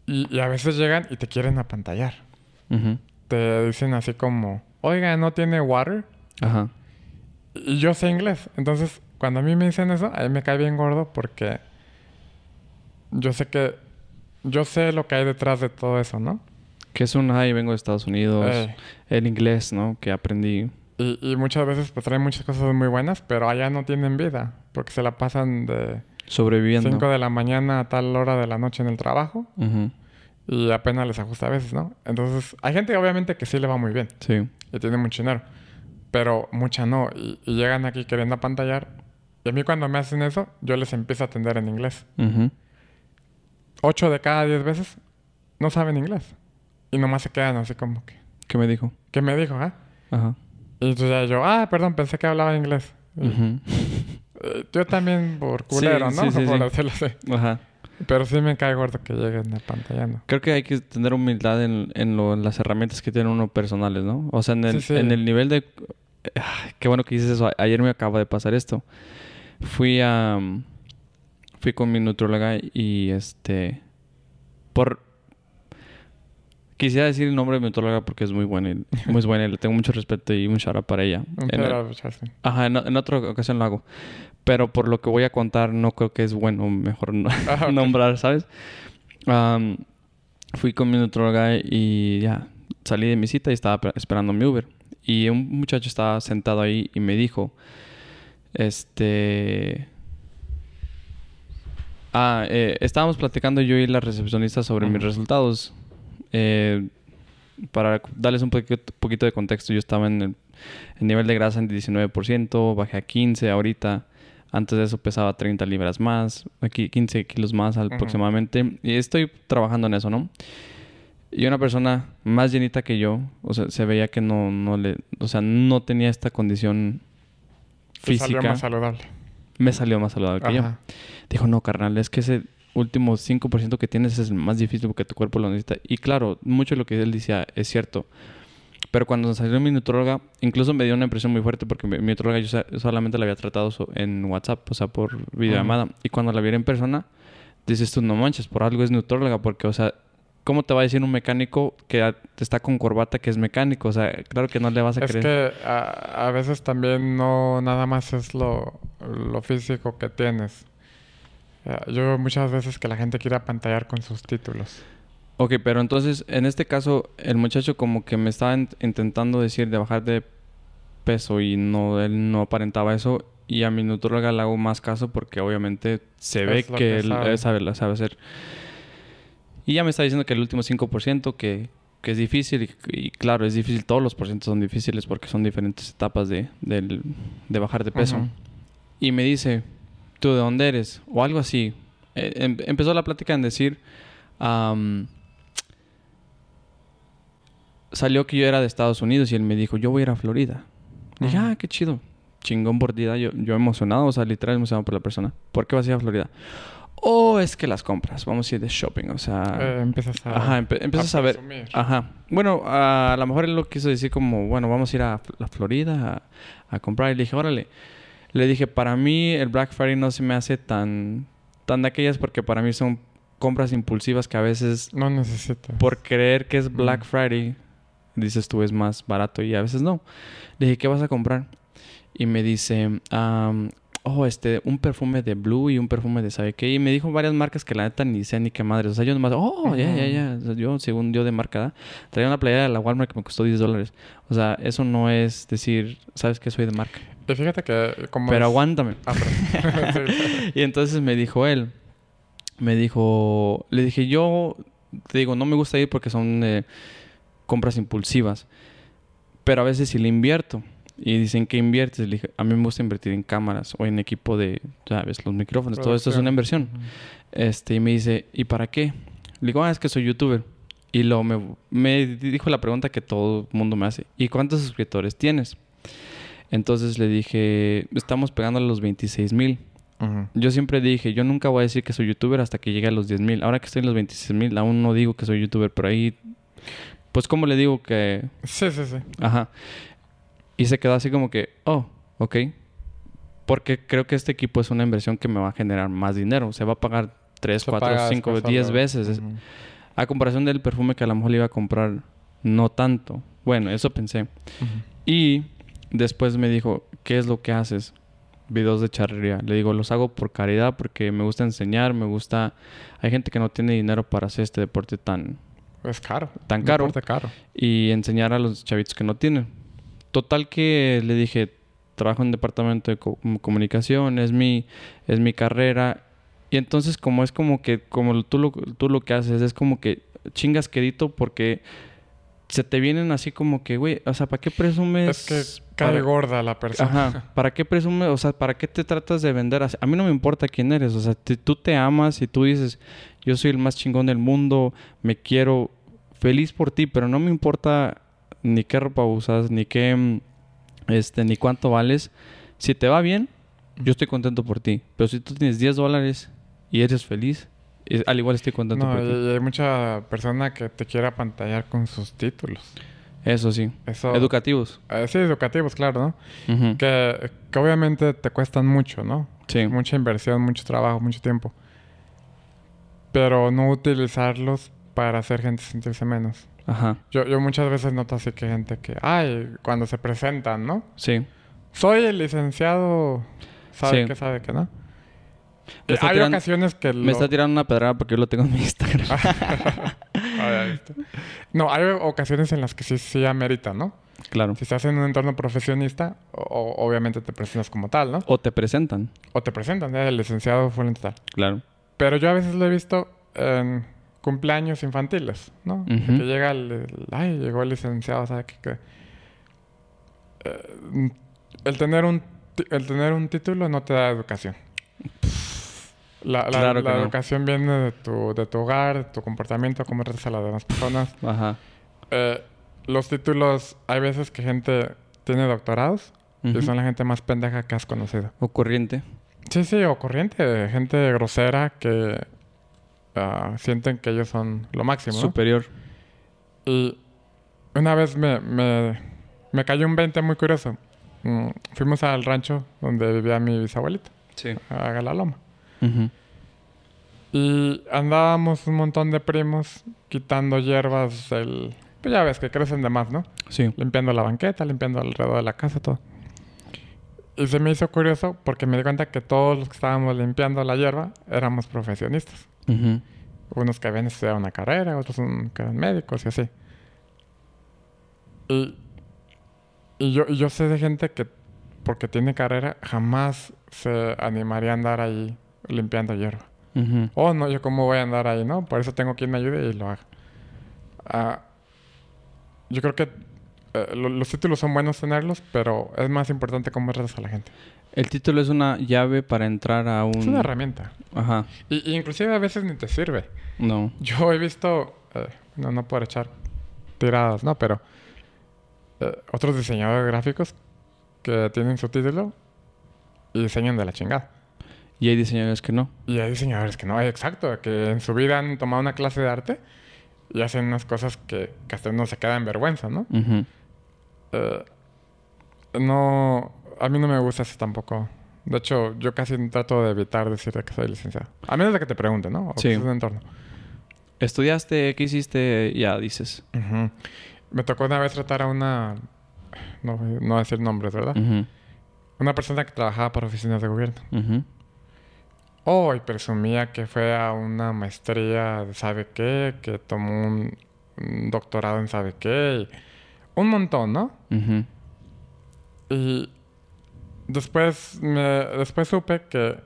Y, y a veces llegan y te quieren apantallar. Ujú. Te dicen así como, oiga, ¿no tiene water? Ajá. Y yo sé inglés. Entonces, cuando a mí me dicen eso, a mí me cae bien gordo porque yo sé que yo sé lo que hay detrás de todo eso, ¿no? Que es un, ay, vengo de Estados Unidos, Eh, el inglés, ¿no? Que aprendí. y, y muchas veces pues traen muchas cosas muy buenas, pero allá no tienen vida, porque se la pasan de Sobreviviendo. 5 de la mañana a tal hora de la noche en el trabajo Ujú. y apenas les ajusta a veces, ¿no? Entonces, hay gente obviamente que sí le va muy bien Sí. y tiene mucho dinero, pero mucha no, y, y llegan aquí queriendo apantallar. Y a mí cuando me hacen eso, yo les empiezo a atender en inglés. 8 de cada 10 veces no saben inglés. Y nomás se quedan así como que, ¿Qué me dijo? ¿qué me dijo, ah? Ajá. Y entonces ya yo, ah, perdón, pensé que hablaba inglés. Eh, yo también por culero, Sí, ¿no? sí, sí, por sí. decirlo así. Ajá. Pero sí me cae gordo que lleguen apantallando. Creo que hay que tener humildad en, en, lo- en las herramientas que tiene uno personales, ¿no? O sea, en el, en el nivel de... Ay, qué bueno que dices eso. A- Ayer me acaba de pasar esto. Fui a... Fui con mi nutróloga y este... Por... Quisiera decir el nombre de mi nutróloga porque es muy buena. y- Muy buena y le tengo mucho respeto y un shout out para ella. Un En el-. Ajá, en, en otra ocasión lo hago. Pero por lo que voy a contar, no creo que es bueno, mejor no- Ah, nombrar, ¿sabes? Fui con mi nutróloga y ya salí de mi cita y estaba pe- esperando mi Uber. Y un muchacho estaba sentado ahí y me dijo, este... Ah, eh, estábamos platicando yo y la recepcionista sobre mis resultados. Eh, para darles un poquito, poquito de contexto, yo estaba en el, el nivel de grasa en 19%, bajé a 15 ahorita. Antes de eso pesaba 30 libras más, aquí 15 kilos más aproximadamente. Y estoy trabajando en eso, ¿no? Y una persona más llenita que yo, o sea, se veía que no, no le, o sea, no tenía esta condición Te física. salió más saludable. me salió más saludable que yo. Ajá. Dijo, no, carnal, es que ese último 5% que tienes es el más difícil porque tu cuerpo lo necesita. Y claro, mucho de lo que él decía es cierto. Pero cuando salió mi nutróloga, incluso me dio una impresión muy fuerte porque mi, nutróloga yo solamente la había tratado en WhatsApp, o sea, por videollamada. Y cuando la vi en persona, dices tú, no manches, por algo es nutróloga, porque, o sea, ¿cómo te va a decir un mecánico que está con corbata que es mecánico? O sea, claro que no le vas a Es creer. que a, a veces también no nada más es lo, lo físico que tienes. Yo veo muchas veces que la gente quiere apantallar con sus títulos. Ok, pero entonces, en este caso, el muchacho como que me estaba in- intentando decir de bajar de peso y no, él no aparentaba eso. Y a mi nutróloga le hago más caso porque obviamente se Es ve que, que él sabe. sabe, sabe hacer. Y ya me está diciendo que el último 5% que, que es difícil. Y, y claro, es difícil. Todos los porcientos son difíciles porque son diferentes etapas de, del- de bajar de peso. Ujú. Y me dice, ¿tú de dónde eres? O algo así. Eh, em- empezó la plática en decir, am, salió que yo era de Estados Unidos y él me dijo, yo voy a ir a Florida. Dije, Ujú. ah, qué chido. Chingón por día. Yo, yo emocionado, o sea, literal emocionado por la persona. ¿Por qué vas a ir a Florida? Oh, es que las compras. Vamos a ir de shopping, o sea... Eh, empiezas a. Ajá, empe- empiezas a ver. presumir. Ajá. Bueno, a, a lo mejor él lo quiso decir como, bueno, vamos a ir a la Florida a, a comprar. Y le dije, órale. Le dije, para mí el Black Friday no se me hace tan, tan de aquellas porque para mí son compras impulsivas que a veces No necesitas. por creer que es Black Mm. Friday dices tú es más barato y a veces no. Le dije, ¿qué vas a comprar? Y me dice, am, oh, este, un perfume de Blue y un perfume de sabe qué. Y me dijo varias marcas que la neta ni sé ni qué madre. O sea, yo nomás, oh, ya, ya, ya. Yo, según yo de marca, traía una playera de la Walmart que me costó 10 dólares. O sea, eso no es decir, sabes que soy de marca. Y fíjate que como... Pero es- aguántame. Ah. Y entonces me dijo él, me dijo, le dije, yo te digo, no me gusta ir porque son eh, compras impulsivas, pero a veces sí le invierto. Y dicen que inviertes. Le dije, a mí me gusta invertir en cámaras o en equipo de, sabes, los micrófonos. Todo esto es una inversión. Ujú. Este, y me dice, ¿y para qué? Le digo, ah, es que soy youtuber. Y luego me, me dijo la pregunta que todo el mundo me hace. ¿Y cuántos suscriptores tienes? Entonces le dije, estamos pegando a los 26 mil. Ujú. Yo siempre dije, yo nunca voy a decir que soy youtuber hasta que llegue a los 10 mil. Ahora que estoy en los 26 mil, aún no digo que soy youtuber, pero ahí, pues, ¿cómo le digo que...? Sí, sí, sí. Ajá. Y se quedó así como que, oh, ok. Porque creo que este equipo es una inversión que me va a generar más dinero. Se va a pagar 3, Se 4, paga 5, después 10 solo. veces. A comparación del perfume que a lo mejor le iba a comprar, no tanto. Bueno, eso pensé. Y después me dijo, ¿qué es lo que haces? videos de charrería. Le digo, los hago por caridad porque me gusta enseñar, me gusta... Hay gente que no tiene dinero para hacer este deporte tan, Es caro. Tan Un caro. deporte caro. y enseñar a los chavitos que no tienen. Total que le dije, trabajo en departamento de co- comunicación, es mi, es mi carrera. Y entonces como es como que, como tú lo, tú lo que haces, es como que chingas quedito porque se te vienen así como que, güey, o sea, ¿para qué presumes? Es que cae para- gorda la persona. Ajá. ¿Para qué presumes? O sea, ¿para qué te tratas de vender? A mí no me importa quién eres. O sea, tú te amas y tú dices, yo soy el más chingón del mundo, me quiero feliz por ti, pero no me importa ni qué ropa usas, ni qué, mm, este, ni cuánto vales. Si te va bien, yo estoy contento por ti. Pero si tú tienes 10 dólares y eres feliz, al igual estoy contento No, por y, ti. y hay mucha persona que te quiere apantallar con sus títulos. Eso sí. Eso... Educativos. eh, sí, educativos, claro, ¿no? Que, que obviamente te cuestan mucho, ¿no? Sí. Mucha inversión, mucho trabajo, mucho tiempo. Pero no utilizarlos para hacer gente sentirse menos. Ajá. Yo, yo muchas veces noto así que gente que, ay, cuando se presentan, ¿no? Sí. Soy el licenciado, sabe Sí. que sabe que no. Hay ocasiones que Me está tirando una pedrada porque yo lo tengo en mi Instagram. Está. no, hay ocasiones en las que sí, sí amerita, ¿no? claro. Si estás en un entorno profesionista, o- obviamente te presentas como tal, ¿no? O te presentan. O te presentan, el licenciado fue tal. Claro. Pero yo a veces lo he visto en cumpleaños infantiles, ¿no? Que llega el, el- Ay, llegó el licenciado, ¿sabes qué? Que, eh, el, tener un, el tener un título no te da educación. La, la- Claro la no. educación viene de tu, de tu hogar, de tu comportamiento, cómo tratas a las demás personas. Ajá. Eh, los títulos, hay veces que gente tiene doctorados y son la gente más pendeja que has conocido. O corriente. Sí, sí, o corriente, gente grosera que ah, sienten que ellos son lo máximo. ¿no? Superior. Y una vez me, me, me cayó un 20 muy curioso. Mm, fuimos al rancho donde vivía mi bisabuelita, Sí. a Galaloma. Y andábamos un montón de primos quitando hierbas del... Pues ya ves que crecen de más, ¿no? Sí. limpiando la banqueta, limpiando alrededor de la casa, todo. Y se me hizo curioso porque me di cuenta que todos los que estábamos limpiando la hierba éramos profesionistas. Ujú. Unos que habían estudiado una carrera, otros que eran médicos y así. Y, y yo, y yo sé de gente que, porque tiene carrera, jamás se animaría a andar ahí limpiando hierba. Ujú. Oh, no, yo cómo voy a andar ahí, ¿no? Por eso tengo quien me ayude y lo haga. Ah, yo creo que eh, lo- los títulos son buenos tenerlos, pero es más importante cómo tratas a la gente. El título es una llave para entrar a un... Es una herramienta. Ajá. Y, y inclusive a veces ni te sirve. No. Yo he visto, eh, no, no por echar tiradas, ¿no? Pero eh, otros diseñadores gráficos que tienen su título y diseñan de la chingada. Y hay diseñadores que no. Y hay diseñadores que no, exacto, que en su vida han tomado una clase de arte y hacen unas cosas que, que hasta uno se queda en vergüenza, ¿no? Ujú. Eh, no, a mí no me gusta eso tampoco. De hecho, yo casi trato de evitar decir que soy licenciado. A menos de que te pregunten, ¿no? O Sí. que es un entorno. Estudiaste, ¿qué hiciste? Ya dices. Me tocó una vez tratar a una... No, no decir nombres, ¿verdad? Una persona que trabajaba para oficinas de gobierno. Ujú. Oh, y presumía que fue a una maestría de sabe qué, que tomó un, un doctorado en sabe qué. y un montón, ¿no? Ujú. Y después, me, después supe que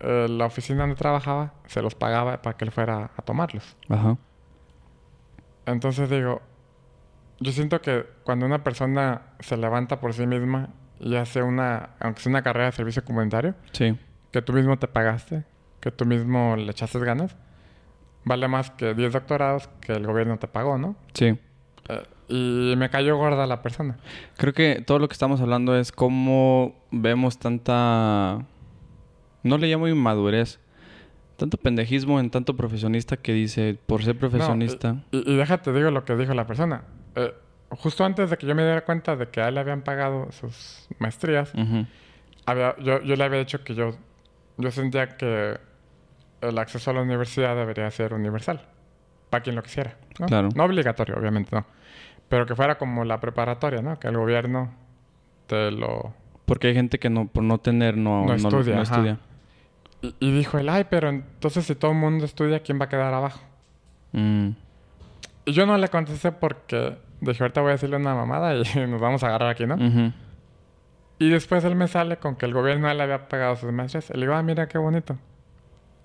eh, la oficina donde trabajaba se los pagaba para que él fuera a tomarlos. Ajá. Entonces digo, yo siento que cuando una persona se levanta por sí misma y hace una, aunque sea una carrera de servicio comunitario, Sí. que tú mismo te pagaste, que tú mismo le echaste ganas, vale más que 10 doctorados que el gobierno te pagó, ¿no? Sí. Y me cayó gorda la persona. Creo que todo lo que estamos hablando es cómo vemos tanta... No le llamo inmadurez. Tanto pendejismo en tanto profesionista que dice, por ser profesionista... No, y, y déjate, digo lo que dijo la persona. Eh, justo antes de que yo me diera cuenta de que a él le habían pagado sus maestrías, Ujú. había- yo, yo le había dicho que yo, yo sentía que el acceso a la universidad debería ser universal, para quien lo quisiera. ¿no? Claro. No obligatorio, obviamente, no. Pero que fuera como la preparatoria, ¿no? Que el gobierno te lo, Porque hay gente que no, por no tener, no, No no- estudia, no ajá. estudia. Y, y dijo él, ay, pero entonces si todo el mundo estudia, ¿quién va a quedar abajo? Mm, Y yo no le contesté porque dije, ahorita voy a decirle una mamada y nos vamos a agarrar aquí, ¿no? Y después él me sale con que el gobierno le había pagado sus maestras. Y le digo, ah, mira qué bonito.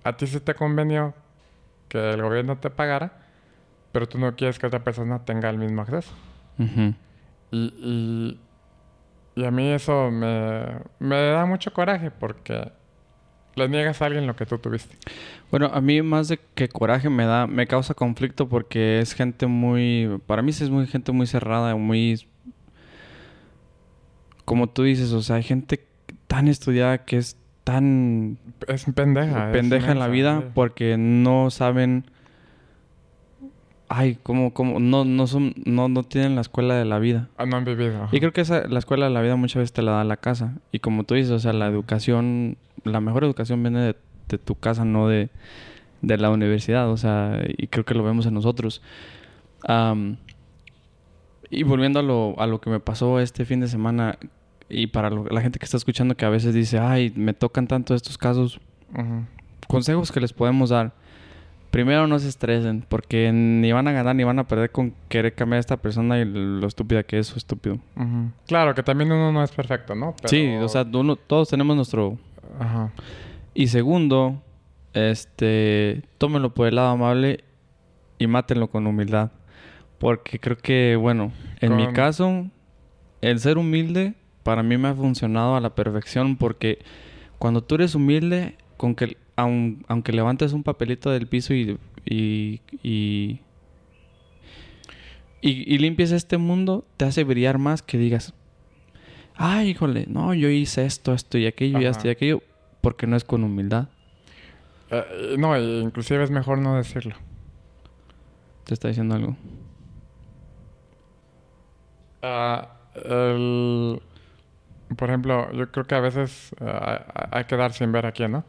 A ti sí te convenió que el gobierno te pagara, pero tú no quieres que otra persona tenga el mismo acceso. Y, y, y a mí eso me, me da mucho coraje porque le niegas a alguien lo que tú tuviste. Bueno, a mí más de que coraje me da, me causa conflicto porque es gente muy, para mí sí es muy gente muy cerrada, muy, como tú dices, o sea, hay gente tan estudiada que es tan Es pendeja. es pendeja en la vida porque no saben, ay, como, como, no, no son, no, no tienen la escuela de la vida. Ah, no han vivido. Y creo que esa, la escuela de la vida muchas veces te la da la casa. Y como tú dices, o sea, la educación, la mejor educación viene de, de tu casa, no de, de la universidad. O sea, y creo que lo vemos en nosotros. Y volviendo a lo, a lo que me pasó este fin de semana, y para lo- la gente que está escuchando que a veces dice, ay, me tocan tanto estos casos, consejos que les podemos dar. Primero, no se estresen, porque ni van a ganar ni van a perder con querer cambiar a esta persona y lo estúpida que es o estúpido. Claro que también uno no es perfecto, ¿no? Sí, o sea, uno- todos tenemos nuestro... Ajá. Y segundo, este, tómenlo por el lado amable y mátenlo con humildad. Porque creo que, bueno, en mi caso, el ser humilde para mí me ha funcionado a la perfección porque cuando tú eres humilde, con que aun- aunque levantes un papelito del piso y, y, y, y- y limpies este mundo, te hace brillar más que digas, ay, híjole, no, yo hice esto, esto y aquello y esto y aquello, porque no es con humildad. Eh, no, e inclusive es mejor no decirlo. Te está diciendo algo. Ah, el- por ejemplo, yo creo que a veces hay que dar sin ver a quién, ¿no?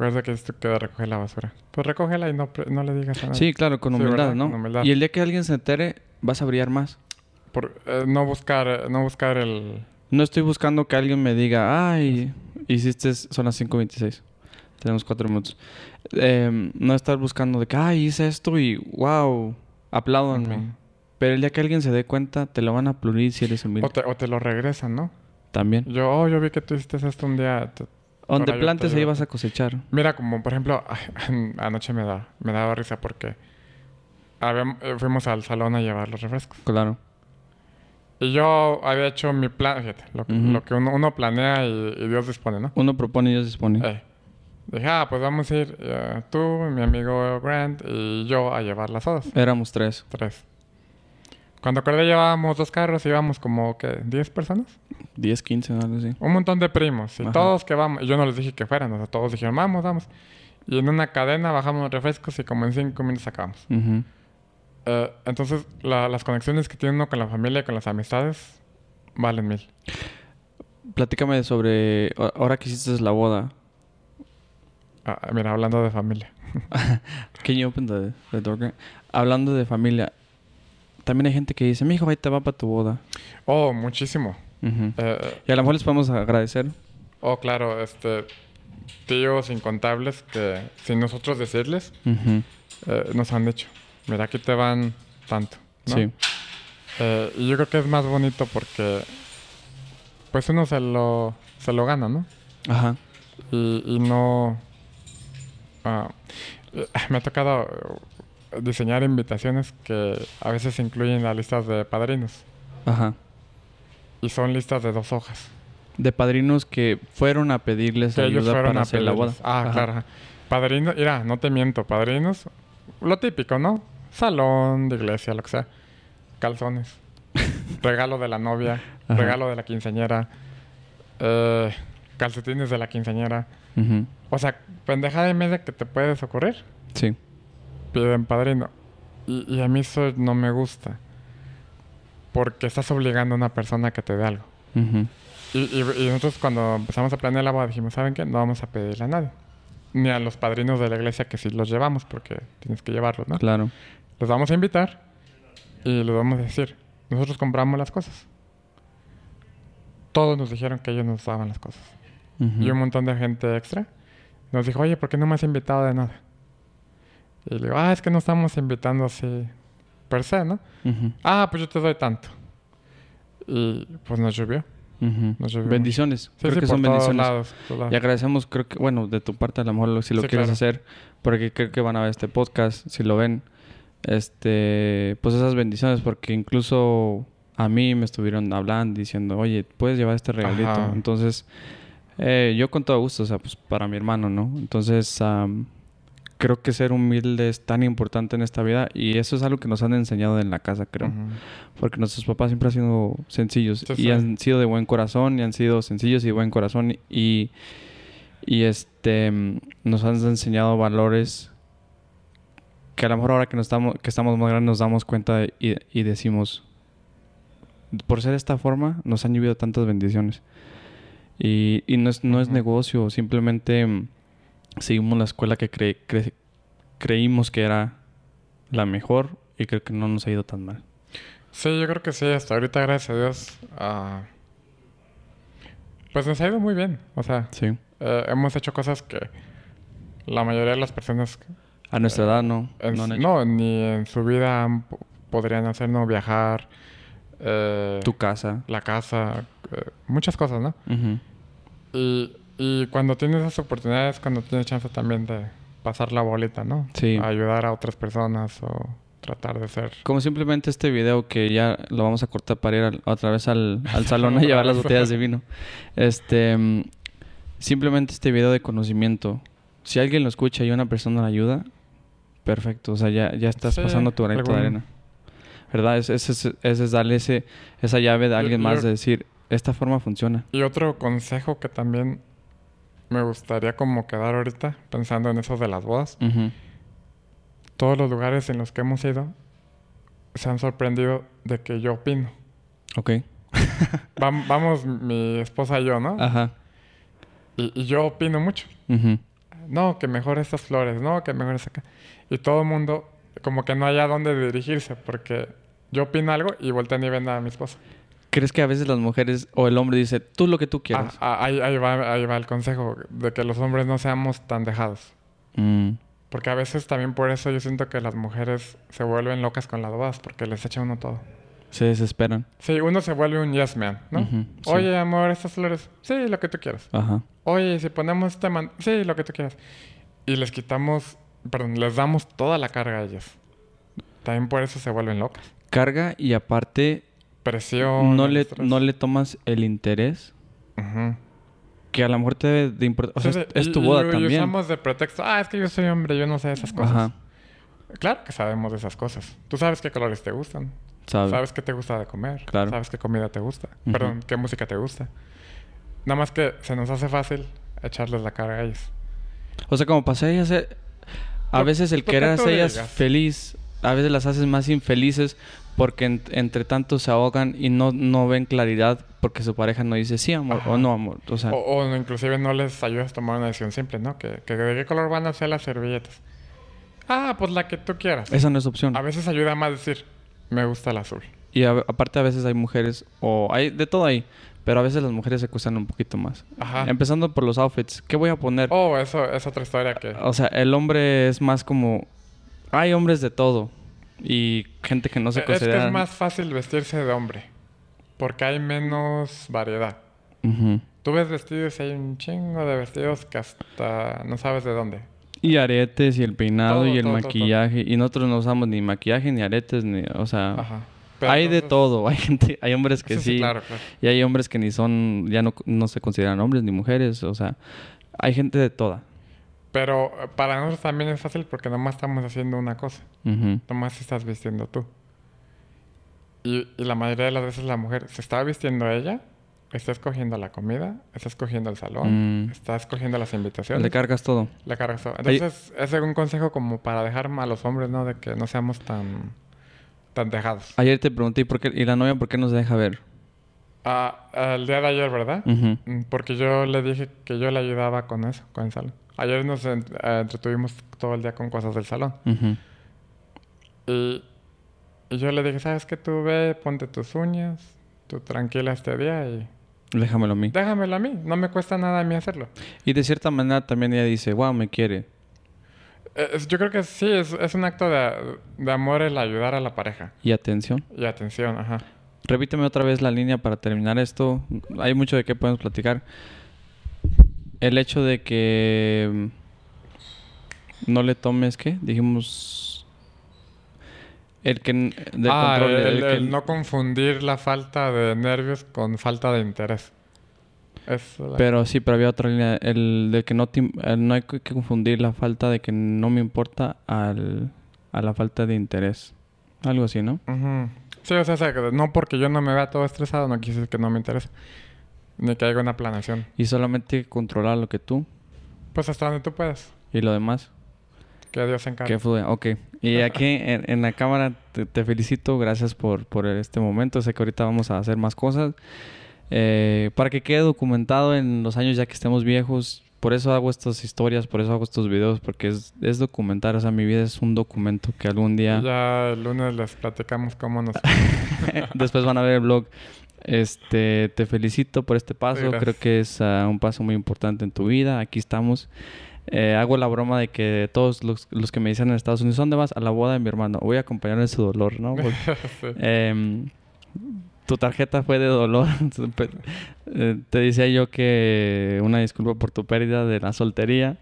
Recuerda que esto queda recoger la basura. Pues recógela y no, no le digas a nadie. Sí, claro, con Sí, humildad, ¿verdad? ¿no? Con humildad. Y el día que alguien se entere, vas a brillar más. Por, eh, no buscar, eh, no buscar el... No estoy buscando que alguien me diga, ay, hiciste, son las 5.26. Tenemos cuatro minutos. Em, no estar buscando de que, ay, hice esto y wow, apláudanme. Ujú. Pero el día que alguien se dé cuenta, te lo van a aplaudir si eres humilde. o, te, o te lo regresan, ¿no? También. Yo, oh, yo vi que tú hiciste esto un día. te- Donde plantes, ahí vas a cosechar. Mira, como por ejemplo, anoche me, da, me daba risa porque habíam- eh, fuimos al salón a llevar los refrescos. Claro. Y yo había hecho mi plan, fíjate, lo, que- Ujú. lo que uno, uno planea y, y Dios dispone, ¿no? Uno propone y Dios dispone. Eh, dije, ah, pues vamos a ir eh, tú, mi amigo Grant y yo a llevar las sodas. Éramos tres. Tres. Cuando acordé llevábamos dos carros, íbamos como, ¿qué? ¿10 personas? 10, 15, algo así. Un montón de primos. Y Ajá. todos que vamos. y Yo no les dije que fueran, o sea, todos dijeron, vamos, vamos. Y en una cadena bajamos los refrescos y como en cinco minutos acabamos. Ujú. Eh, entonces, la- las conexiones que tiene uno con la familia y con las amistades valen mil. Platícame sobre, ahora que hiciste la boda, Ah, mira, hablando de familia. Can you open the, the door? Hablando de familia, también hay gente que dice, mi hijo, ahí te va para tu boda. Oh, muchísimo. Eh, Y a lo mejor les podemos agradecer. oh, claro, este... Tíos incontables que sin nosotros decirles eh, nos han dicho, mira, aquí te van tanto. ¿no? Sí. Eh, y yo creo que es más bonito porque pues uno se lo, se lo gana, ¿no? Ajá. Y, y no... ah, me ha tocado diseñar invitaciones que a veces incluyen las listas de padrinos. Ajá. Y son listas de dos hojas. De padrinos que fueron a pedirles Que ellos ayuda fueron para a hacer la boda. pedirles. Ah, Ajá. claro. Padrinos, mira, no te miento, padrinos, lo típico, ¿no? Salón de iglesia, lo que sea. Calzones. regalo de la novia, Ajá. regalo de la quinceañera, eh, calcetines de la quinceañera. Ujú. O sea, pendejada y media que te puedes ocurrir, Sí. Piden padrino. Y, y a mí eso no me gusta. Porque estás obligando a una persona que te dé algo. Ujú. Y, y- y nosotros cuando empezamos a planear la boda dijimos, ¿saben qué? No vamos a pedirle a nadie. Ni a los padrinos de la iglesia que sí los llevamos porque tienes que llevarlos, ¿no? Claro. Los vamos a invitar y les vamos a decir, nosotros compramos las cosas. todos nos dijeron que ellos nos daban las cosas. Ujú. Y un montón de gente extra nos dijo, oye, ¿por qué no me has invitado de nada? Y le digo, ah, es que no estamos invitando así per se, ¿no? Ujú. Ah, pues yo te doy tanto. Y pues nos llovió. Ujú. Nos llovió Bendiciones. Sí, creo sí, que son bendiciones. lados, lados. Y agradecemos, creo que, bueno, de tu parte a lo mejor si lo Sí, quieres claro. hacer, porque creo que van a ver este podcast, si lo ven, este, pues esas bendiciones, porque incluso a mí me estuvieron hablando, diciendo, oye, puedes llevar este regalito. Ajá. Entonces, eh, yo con todo gusto, o sea, pues para mi hermano, ¿no? Entonces, am, creo que ser humilde es tan importante en esta vida y eso es algo que nos han enseñado en la casa, creo. Ujú. Porque nuestros papás siempre han sido sencillos Sí, y sí. han sido de buen corazón y han sido sencillos y de buen corazón y, y este nos han enseñado valores que a lo mejor ahora que nos estamos que estamos más grandes nos damos cuenta y, y decimos por ser de esta forma nos han llovido tantas bendiciones y, y no es no es negocio simplemente seguimos la escuela que cre- cre- creímos que era la mejor y creo que no nos ha ido tan mal Sí, yo creo que sí. Hasta ahorita, gracias a Dios, ah, pues nos ha ido muy bien. O sea, sí eh, hemos hecho cosas que la mayoría de las personas A nuestra edad no. en no ni en su vida podrían hacer, no viajar, eh, Tu casa. la casa, eh, muchas cosas, ¿no? Ujú. Y, y cuando tienes esas oportunidades, cuando tienes chance también de pasar la bolita, ¿no? Sí. Ayudar a otras personas o tratar de ser... Como simplemente este video que ya lo vamos a cortar para ir al- otra vez al, al salón a llevar las botellas de vino. Este, mm, simplemente este video de conocimiento. Si alguien lo escucha y una persona le ayuda, perfecto. O sea, ya, ya estás Sí, pasando tu granito de arena. ¿Verdad? Ese es, ese es- es darle ese, esa llave de alguien más de decir, esta forma funciona. Y otro consejo que también me gustaría como quedar ahorita, pensando en eso de las bodas. Todos los lugares en los que hemos ido se han sorprendido de que yo opino. Ok. Vam- vamos mi esposa y yo, ¿no? Ajá. Y, y yo opino mucho. No, que mejor estas flores, no, que mejor acá. Y todo el mundo como que no haya dónde dirigirse porque yo opino algo y voltean y ven a mi esposa. ¿Crees que a veces las mujeres o el hombre dice, tú lo que tú Ah, quieras? ah, ahí, ahí va, ahí va el consejo de que los hombres no seamos tan dejados. Mm. Porque a veces también por eso yo siento que las mujeres se vuelven locas con las bodas porque les echa uno todo. Se desesperan. Sí, uno se vuelve un yes man, ¿no? Ujú, sí. Oye, amor, estas flores. Sí, lo que tú quieras. Ajá. Oye, si ponemos este man... Sí, lo que tú quieras. Y les quitamos... Perdón, les damos toda la carga a ellas. También por eso se vuelven locas. Carga y aparte Presión. no le, estrés. no le tomas el interés que a lo mejor te debe de importar. O sea, Sí, es, es tu boda y también. usamos de pretexto... Ah, es que yo soy hombre, yo no sé esas cosas. Ajá. Claro que sabemos de esas cosas. Tú sabes qué colores te gustan. Sabe. Sabes qué te gusta de comer. Claro. Sabes qué comida te gusta. Ujú. Perdón, qué música te gusta. Nada más que se nos hace fácil echarles la carga a ellos. O sea, como pasé ellas... eh, A Lo- veces el lo que querer hacer ellas feliz, a veces las haces más infelices porque en- entre tanto se ahogan y no, no ven claridad porque su pareja no dice sí, amor, Ajá. o no, amor. O sea, O, o inclusive no les ayudas a tomar una decisión simple, ¿no? Que, que de qué color van a ser las servilletas. Ah, pues la que tú quieras. esa no es opción. A veces ayuda más decir, me gusta el azul. Y a- aparte a veces hay mujeres, o hay de todo ahí, pero a veces las mujeres se cuestan un poquito más. Ajá. Empezando por los outfits. ¿Qué voy a poner? Oh, eso es otra historia que... O sea, el hombre es más como... Hay hombres de todo. Y gente que no se es que considera... es más fácil vestirse de hombre. Porque hay menos variedad. Tú ves vestidos y hay un chingo de vestidos que hasta no sabes de dónde. Y aretes, y el peinado, Todo, y el todo, todo, maquillaje. Y nosotros no usamos ni maquillaje, ni aretes, ni... O sea... Ajá. Pero Hay de todo. Hay gente... Hay hombres que Sí, sí. sí, claro, claro. Y hay hombres que ni son... Ya no, no se consideran hombres ni mujeres. O sea... Hay gente de toda. Pero eh, para nosotros también es fácil porque nomás estamos haciendo una cosa. Ujú. Nomás estás vistiendo tú. Y, y la mayoría de las veces la mujer se está vistiendo ella, está escogiendo la comida, está escogiendo el salón, Mm. está escogiendo las invitaciones. Le cargas todo. Le cargas todo. Ahí- Entonces, ese es un consejo como para dejar a los hombres, ¿no? De que no seamos tan, tan dejados. Ayer te pregunté, ¿y, por qué, ¿y la novia por qué nos deja ver? Ah, el día de ayer, ¿verdad? Ujú. Mm, Porque yo le dije que yo le ayudaba con eso, con el salón. Ayer nos en- eh, entretuvimos todo el día con cosas del salón. Y, y yo le dije, ¿sabes qué? Tú ve, ponte tus uñas, tú tranquila este día y Déjamelo a mí. Déjamelo a mí, no me cuesta nada a mí hacerlo. Y de cierta manera también ella dice, wow, me quiere. Eh, es- Yo creo que sí, es, es un acto de, de amor el ayudar a la pareja. Y atención. Y atención, ajá. Repíteme otra vez la línea para terminar esto. Hay mucho de qué podemos platicar. El hecho de que mm, no le tomes, ¿qué? Dijimos... El que... Del ah, control, el, el que- el no confundir la falta de nervios con falta de interés. Es la- Pero sí, pero había otra línea. El de que no, te no hay que confundir la falta de que no me importa al, a la falta de interés. Algo así, ¿no? Ujú. Sí, o sea, no porque yo no me vea todo estresado, no decir que no me interesa. Ni que haya una planeación. Y solamente controlar lo que tú Pues hasta donde tú puedas. y lo demás. Que Dios se encargue. Que fluya. Ok. Y aquí en, en la cámara te, te felicito. Gracias por, por este momento. Sé que ahorita vamos a hacer más cosas. Eh, para que quede documentado en los años ya que estemos viejos. Por eso hago estas historias, por eso hago estos videos, porque es, es documentar. O sea, mi vida es un documento que algún día... Ya el lunes les platicamos cómo nos... Después van a ver el blog. Este, te felicito por este paso. Gracias. Creo que es ah, un paso muy importante en tu vida. Aquí estamos. Eh, hago la broma de que todos los, los que me dicen en Estados Unidos, ¿dónde vas? A la boda de mi hermano. Voy a acompañar en su dolor, ¿no? Porque, Sí. em, tu tarjeta fue de dolor. Eh, te decía yo que una disculpa por tu pérdida de la soltería.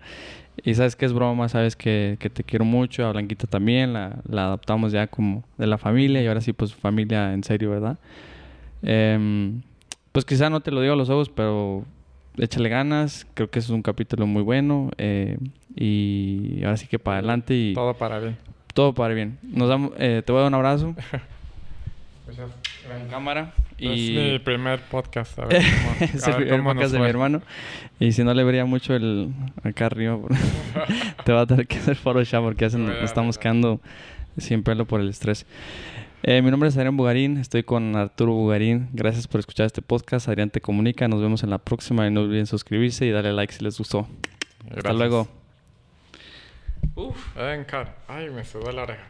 Y sabes que es broma, sabes que, que te quiero mucho. A Blanquita también, la, la adoptamos ya como de la familia. Y ahora sí, pues familia en serio, ¿verdad? Em, pues quizá no te lo digo a los ojos, pero échale ganas. Creo que es un capítulo muy bueno. eh, y ahora sí que para adelante y todo, Todo para bien. para bien. Nos damos, eh, te voy a dar un abrazo Pues en cámara. Es mi Y primer podcast. A ver cómo, a es el ver primer cómo podcast de mi hermano. Y si no le vería mucho el acá arriba, te va a tener que hacer Photoshop porque nos a estamos quedando sin pelo por el estrés. Eh, mi nombre es Adrián Bugarín, estoy con Arturo Bugarín. Gracias por escuchar este podcast. Adrián te comunica. Nos vemos en la próxima y no olviden suscribirse y darle like si les gustó. Hasta Gracias. luego. Ven, Car. Ay, me sudó la oreja.